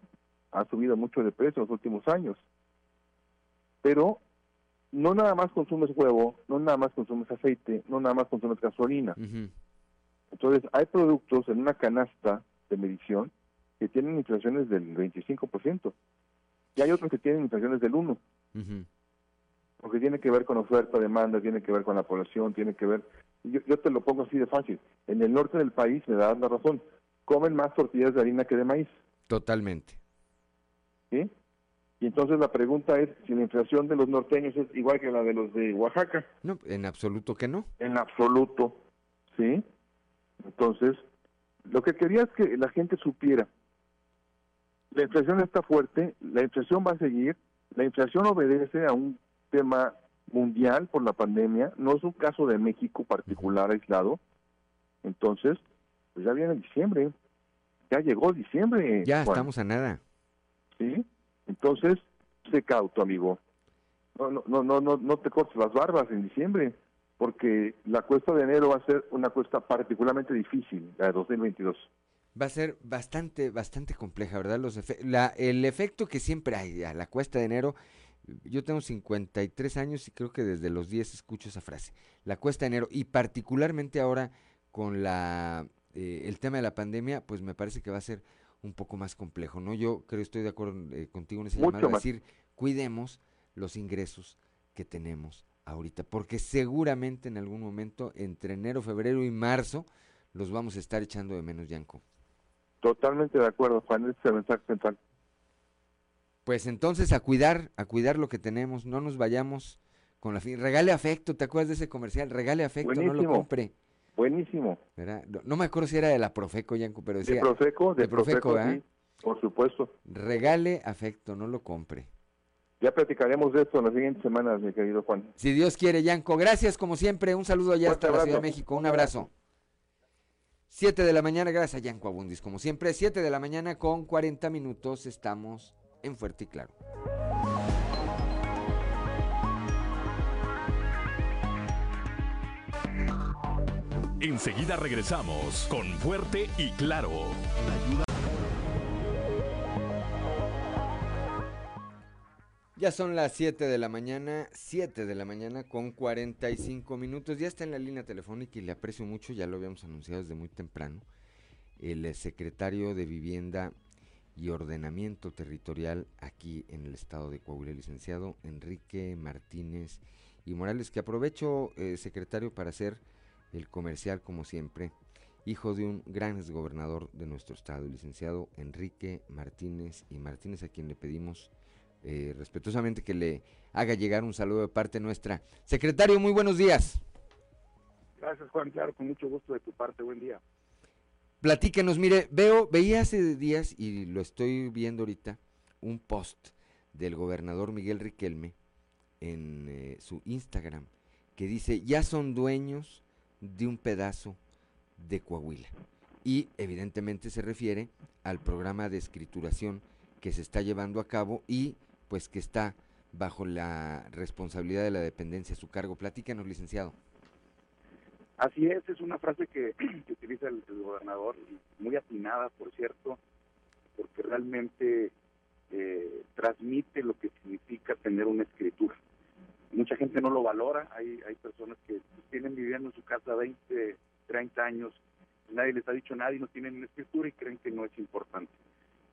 ha subido mucho de precio en los últimos años. Pero no nada más consumes huevo, no nada más consumes aceite, no nada más consumes gasolina. Entonces, hay productos en una canasta de medición que tienen inflaciones del 25%. Y hay otros que tienen inflaciones del 1%. Porque tiene que ver con oferta, demanda, tiene que ver con la población, tiene que ver... Yo, yo te lo pongo así de fácil. En el norte del país, me das la razón, comen más tortillas de harina que de maíz.
Totalmente.
¿Sí? Y entonces la pregunta es si la inflación de los norteños es igual que la de los de Oaxaca.
No, en absoluto que no.
En absoluto, ¿sí? Entonces, lo que quería es que la gente supiera, la inflación está fuerte, la inflación va a seguir, la inflación obedece a un tema mundial por la pandemia, no es un caso de México particular aislado, entonces, pues ya viene diciembre, ya llegó diciembre.
Ya estamos a nada.
¿Sí? Entonces, sé cauto, amigo. No, no, no, no, no te cortes las barbas en diciembre porque la cuesta de enero va a ser una cuesta particularmente difícil, la de 2022.
Va a ser bastante, bastante compleja, ¿verdad? Los la, el efecto que siempre hay a la cuesta de enero, yo tengo 53 años y creo que desde los 10 escucho esa frase, la cuesta de enero, y particularmente ahora con la, eh, el tema de la pandemia, pues me parece que va a ser un poco más complejo, ¿no? Yo creo, estoy de acuerdo eh, contigo en ese llamado, decir, cuidemos los ingresos que tenemos ahorita, porque seguramente en algún momento entre enero, febrero y marzo los vamos a estar echando de menos, Yanko.
Totalmente de acuerdo, Juan, ese es el mensaje central.
Pues entonces a cuidar, a cuidar lo que tenemos, no nos vayamos con la fin. Regale afecto, ¿te acuerdas de ese comercial? Regale afecto, no lo compre.
Buenísimo.
No, me acuerdo si era de la Profeco, Yanko, pero decía...
De Profeco, de, Profeco, sí, por supuesto.
Regale afecto, no lo compre.
Ya platicaremos de esto en las siguientes semanas, mi querido Juan.
Si Dios quiere, Yanko. Gracias, como siempre. Un saludo allá hasta la Ciudad de México. Un abrazo. Siete de la mañana, gracias a Yanko Abundis. Como siempre, siete de la mañana con 40 minutos. Estamos en Fuerte y Claro.
Enseguida regresamos con Fuerte y Claro.
Ya son las 7 de la mañana, 7 de la mañana con 45 minutos. Ya está en la línea telefónica y le aprecio mucho, ya lo habíamos anunciado desde muy temprano. El secretario de Vivienda y Ordenamiento Territorial aquí en el estado de Coahuila, licenciado Enrique Martínez y Morales, que aprovecho, eh, secretario, para hacer el comercial como siempre, hijo de un gran exgobernador de nuestro estado, el licenciado Enrique Martínez y Martínez, a quien le pedimos eh, respetuosamente que le haga llegar un saludo de parte nuestra. Secretario, muy buenos días.
Gracias, Juan, claro, con mucho gusto de tu parte, buen día.
Platíquenos, mire, veo, veía hace días y lo estoy viendo ahorita, un post del gobernador Miguel Riquelme en eh, su Instagram que dice, ya son dueños de un pedazo de Coahuila. Y evidentemente se refiere al programa de escrituración que se está llevando a cabo y pues que está bajo la responsabilidad de la dependencia a su cargo. Platícanos, licenciado.
Así es, es una frase que, *clears throat* utiliza el, gobernador, muy atinada, por cierto, porque realmente eh, transmite lo que significa tener una escritura. Mucha gente no lo valora, hay, hay personas que tienen viviendo en su casa 20, 30 años, nadie les ha dicho nada y no tienen una escritura y creen que no es importante.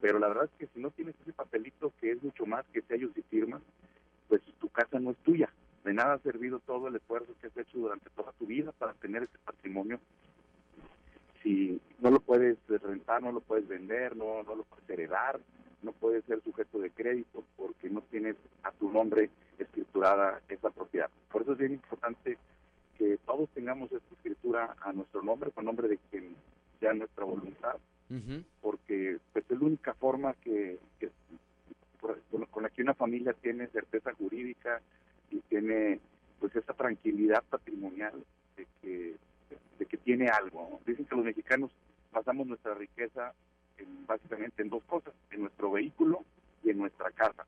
Pero la verdad es que si no tienes ese papelito que es mucho más que sellos y firmas, pues tu casa no es tuya. De nada ha servido todo el esfuerzo que has hecho durante toda tu vida para tener ese patrimonio. Si no lo puedes rentar, no lo puedes vender, no, no lo puedes heredar, no puedes ser sujeto de crédito porque no tienes a tu nombre escriturada esa propiedad. Por eso es bien importante que todos tengamos esta escritura a nuestro nombre, con nombre de quien sea nuestra voluntad, porque pues, es la única forma que, con, la que una familia tiene certeza jurídica y tiene pues esa tranquilidad patrimonial de que, de que tiene algo. Dicen que los mexicanos basamos nuestra riqueza básicamente en dos cosas, en nuestro vehículo y en nuestra casa.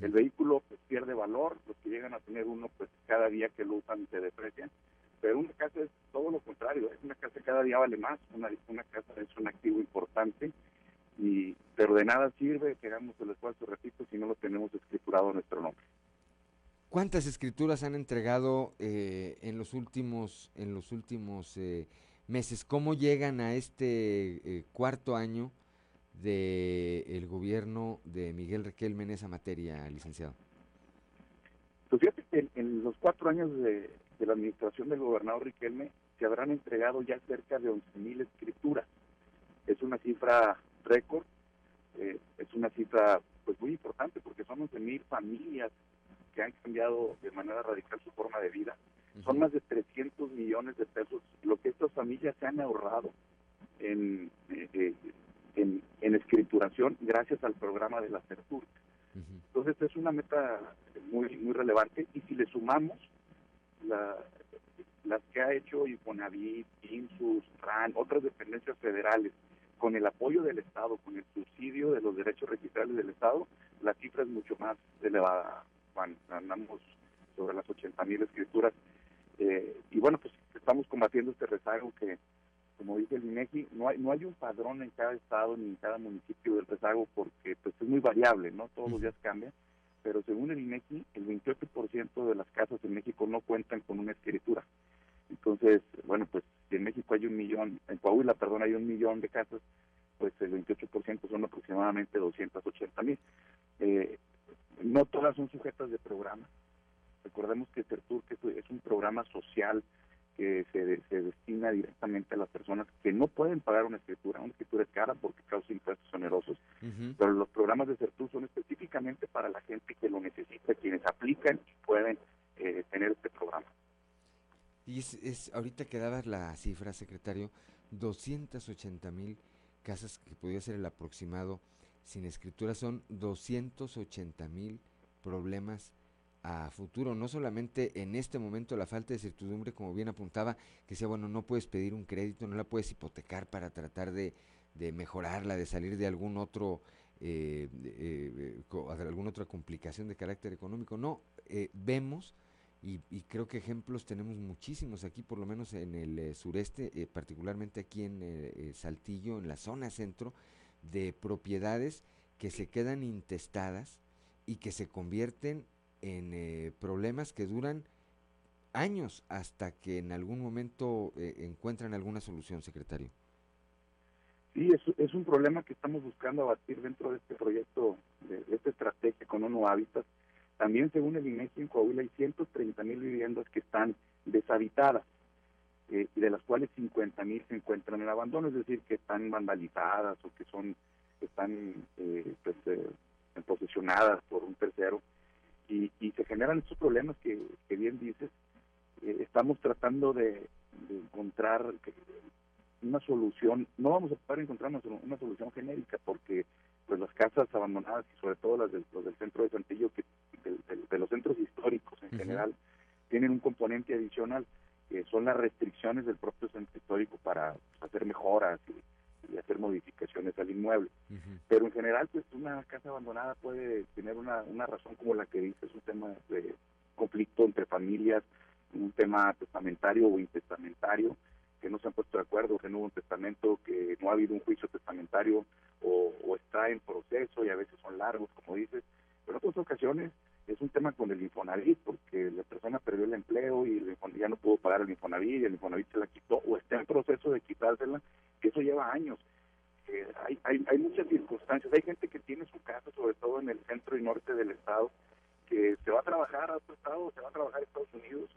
El vehículo pues, pierde valor, los que llegan a tener uno, pues cada día que lo usan se deprecian, pero una casa es todo lo contrario, es una casa cada día vale más, una, una casa es un activo importante, y pero de nada sirve que hagamos el esfuerzo, repito, si no lo tenemos escriturado en nuestro nombre.
¿Cuántas escrituras han entregado eh, en los últimos, en los últimos eh, meses? ¿Cómo llegan a este eh, cuarto año del el gobierno de Miguel Requelme en esa materia, licenciado?
Pues fíjate que en los cuatro años de, de la administración del gobernador Riquelme se habrán entregado ya cerca de 11.000 escrituras. Es una cifra récord, eh, es una cifra pues muy importante porque son 11.000 familias que han cambiado de manera radical su forma de vida. Son más de 300 millones de pesos lo que estas familias se han ahorrado en, eh, en, en, escrituración gracias al programa de la CERTUR. Entonces es una meta muy muy relevante y si le sumamos la, las que ha hecho Infonavit, INSUS, RAN, otras dependencias federales, con el apoyo del Estado, con el subsidio de los derechos registrales del Estado, la cifra es mucho más elevada, Juan. Andamos sobre las 80 mil escrituras. Eh, y bueno, pues estamos combatiendo este rezago que, como dice el INEGI, no hay, no hay un padrón en cada estado ni en cada municipio del rezago porque pues es muy variable, ¿no? Todos los días cambia pero según el INEGI, el 28% de las casas en México no cuentan con una escritura. Entonces, bueno, pues si en México hay un millón, en Coahuila, perdón, hay un millón de casas, pues el 28% son aproximadamente 280 mil. Eh, no todas son sujetas de programa. Recordemos que CERTUR que es un programa social que se, se, destina directamente a las personas que no pueden pagar una escritura. Una escritura es cara porque causa impuestos onerosos, pero los programas de CERTUR son específicamente para la gente que lo necesita, quienes aplican y pueden eh, tener este programa.
Y es, es, ahorita que dabas la cifra, secretario, 280 mil casas que podría ser el aproximado sin escritura, son 280 mil problemas a futuro, no solamente en este momento la falta de certidumbre, como bien apuntaba, que sea, bueno, no puedes pedir un crédito, no la puedes hipotecar para tratar de, de mejorarla, de salir de algún otro, eh, eh, alguna otra complicación de carácter económico, no, eh, vemos, y, y, creo que ejemplos tenemos muchísimos aquí, por lo menos en el eh, sureste, eh, particularmente aquí en Saltillo, en la zona centro, de propiedades que se quedan intestadas y que se convierten en eh, problemas que duran años hasta que en algún momento eh, encuentran alguna solución, secretario.
Sí, es, un problema que estamos buscando abatir dentro de este proyecto, de, esta estrategia con ONU Hábitat, También según el INEGI en Coahuila hay 130 mil viviendas que están deshabitadas eh, y de las cuales 50 mil se encuentran en abandono, es decir, que están vandalizadas o que son están eh, pues, eh, posesionadas por un tercero y, se generan estos problemas que, bien dices. Eh, estamos tratando de, encontrar una solución, no vamos a poder encontrar una, solución genérica porque pues las casas abandonadas y sobre todo las del, del centro de Santillo, que de, los centros históricos en general, tienen un componente adicional que son las restricciones del propio centro histórico para hacer mejoras y, hacer modificaciones al inmueble. Pero en general, pues una casa abandonada puede tener una, una razón como la que dice, es un tema de conflicto entre familias, un tema testamentario o intestamentario, que no se han puesto de acuerdo, que no hubo un testamento, que no ha habido un juicio testamentario o, está en proceso y a veces son largos, como dices. Pero en otras ocasiones es un tema con el Infonavit, porque la persona perdió el empleo y ya no pudo pagar el Infonavit y el Infonavit se la quitó o está en proceso de quitársela, que eso lleva años. Eh, hay, hay, hay muchas circunstancias. Hay gente que tiene su casa, sobre todo en el centro y norte del estado, que se va a trabajar a otro estado, se va a trabajar a Estados Unidos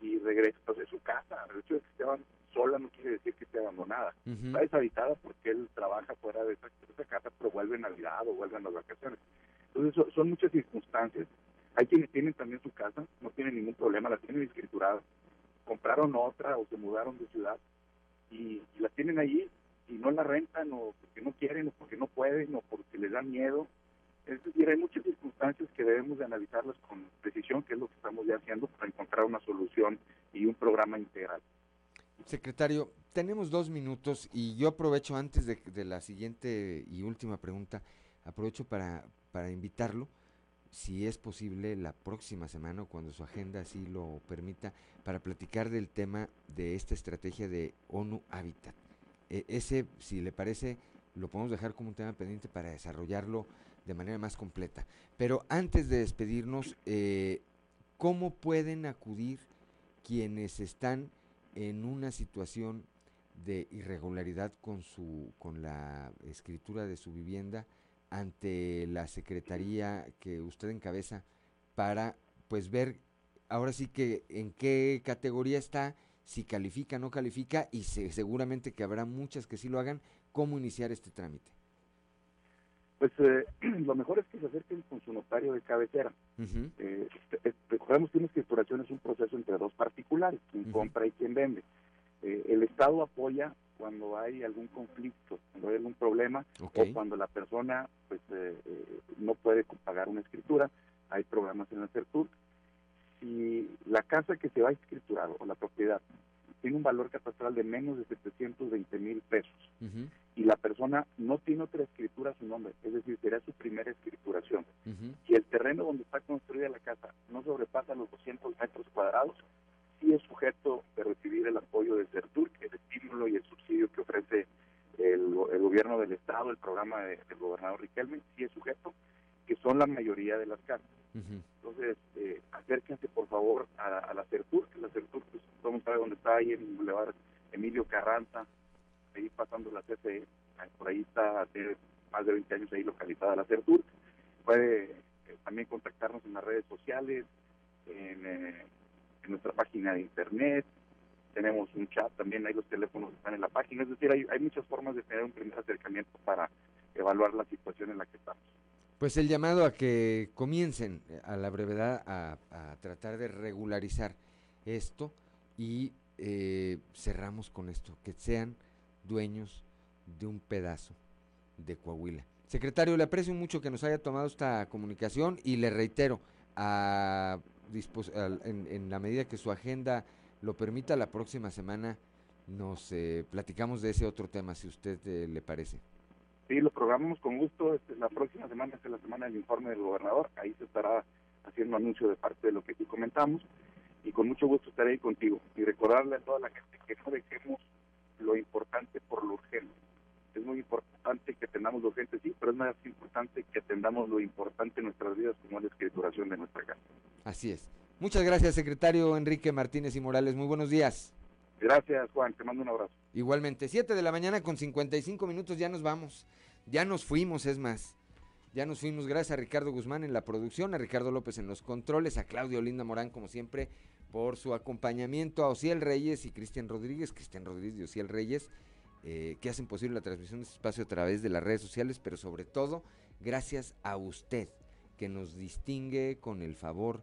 y regresa. Entonces, su casa, el hecho de que esté sola no quiere decir que esté abandonada. Está deshabitada porque él trabaja fuera de esa, casa, pero vuelve en Navidad o vuelve en las vacaciones. Entonces, son, muchas circunstancias. Hay quienes tienen también su casa, no tienen ningún problema, la tienen escriturada. Compraron otra o se mudaron de ciudad y, y la tienen allí y no la rentan o porque no quieren o porque no pueden o porque les da miedo. Es decir, hay muchas circunstancias que debemos de analizarlas con precisión, que es lo que estamos ya haciendo para encontrar una solución y un programa integral.
Secretario, tenemos dos minutos y yo aprovecho antes de, de la siguiente y última pregunta, aprovecho para, para invitarlo, si es posible, la próxima semana o cuando su agenda así lo permita, para platicar del tema de esta estrategia de ONU Habitat. E, ese, si le parece, lo podemos dejar como un tema pendiente para desarrollarlo de manera más completa. Pero antes de despedirnos, eh, ¿cómo pueden acudir quienes están en una situación de irregularidad con su con la escritura de su vivienda ante la secretaría que usted encabeza para pues ver ahora sí que en qué categoría está si califica, no califica, y seguramente que habrá muchas que sí lo hagan, cómo iniciar este trámite.
Pues eh, *clears throat* lo mejor es que se acerquen con su notario de cabecera. Eh, recordemos que una escrituración es un proceso entre dos particulares, quien compra y quien vende. Eh, el Estado apoya cuando hay algún conflicto, cuando hay algún problema o cuando la persona pues no puede pagar una escritura. Hay programas en la CERTUR si la casa que se va a escriturar o la propiedad tiene un valor catastral de menos de 720 mil pesos y la persona no tiene otra escritura a su nombre, es decir, será su primera escrituración, y el terreno donde está construida la casa no sobrepasa los 200 metros cuadrados, sí es sujeto de recibir el apoyo del CERTUR, que es el estímulo y el subsidio que ofrece el, Estado, el programa del gobernador Riquelme, sí es sujeto, que son la mayoría de las casas. Entonces, eh, acérquense por favor a, la CERTUR, que la CERTUR, pues todo mundo sabe dónde está, ahí en Boulevard Emilio Carranza, ahí pasando la CCE, por ahí está hace más de 20 años ahí localizada la CERTUR. Puede eh, también contactarnos en las redes sociales, en, eh, en, nuestra página de internet, tenemos un chat también, ahí los teléfonos están en la página, es decir, hay, hay muchas formas de tener un primer acercamiento para evaluar la situación en la que estamos.
Pues el llamado a que comiencen eh, a la brevedad a, tratar de regularizar esto y eh, cerramos con esto, que sean dueños de un pedazo de Coahuila. Secretario, le aprecio mucho que nos haya tomado esta comunicación y le reitero, a, en, la medida que su agenda lo permita, la próxima semana nos eh, platicamos de ese otro tema, si usted le parece.
Sí, lo programamos con gusto. Este, la próxima semana es la semana del informe del gobernador. Ahí se estará haciendo anuncio de parte de lo que aquí comentamos. Y con mucho gusto estaré ahí contigo. Y recordarle a toda la gente que no dejemos lo importante por lo urgente. Es muy importante que atendamos lo urgente, sí, pero es más importante que atendamos lo importante en nuestras vidas, como la escrituración de nuestra casa.
Así es. Muchas gracias, secretario Enrique Martínez y Morales. Muy buenos días.
Gracias, Juan. Te mando un abrazo.
Igualmente, 7 de la mañana con 55 minutos ya nos vamos. Ya nos fuimos, es más. Ya nos fuimos, gracias a Ricardo Guzmán en la producción, a Ricardo López en los controles, a Claudio Linda Morán, como siempre, por su acompañamiento, a Ociel Reyes y Cristian Rodríguez, Cristian Rodríguez y Ociel Reyes, eh, que hacen posible la transmisión de este espacio a través de las redes sociales, pero sobre todo, gracias a usted, que nos distingue con el favor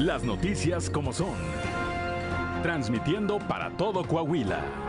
las noticias como son, transmitiendo para todo Coahuila.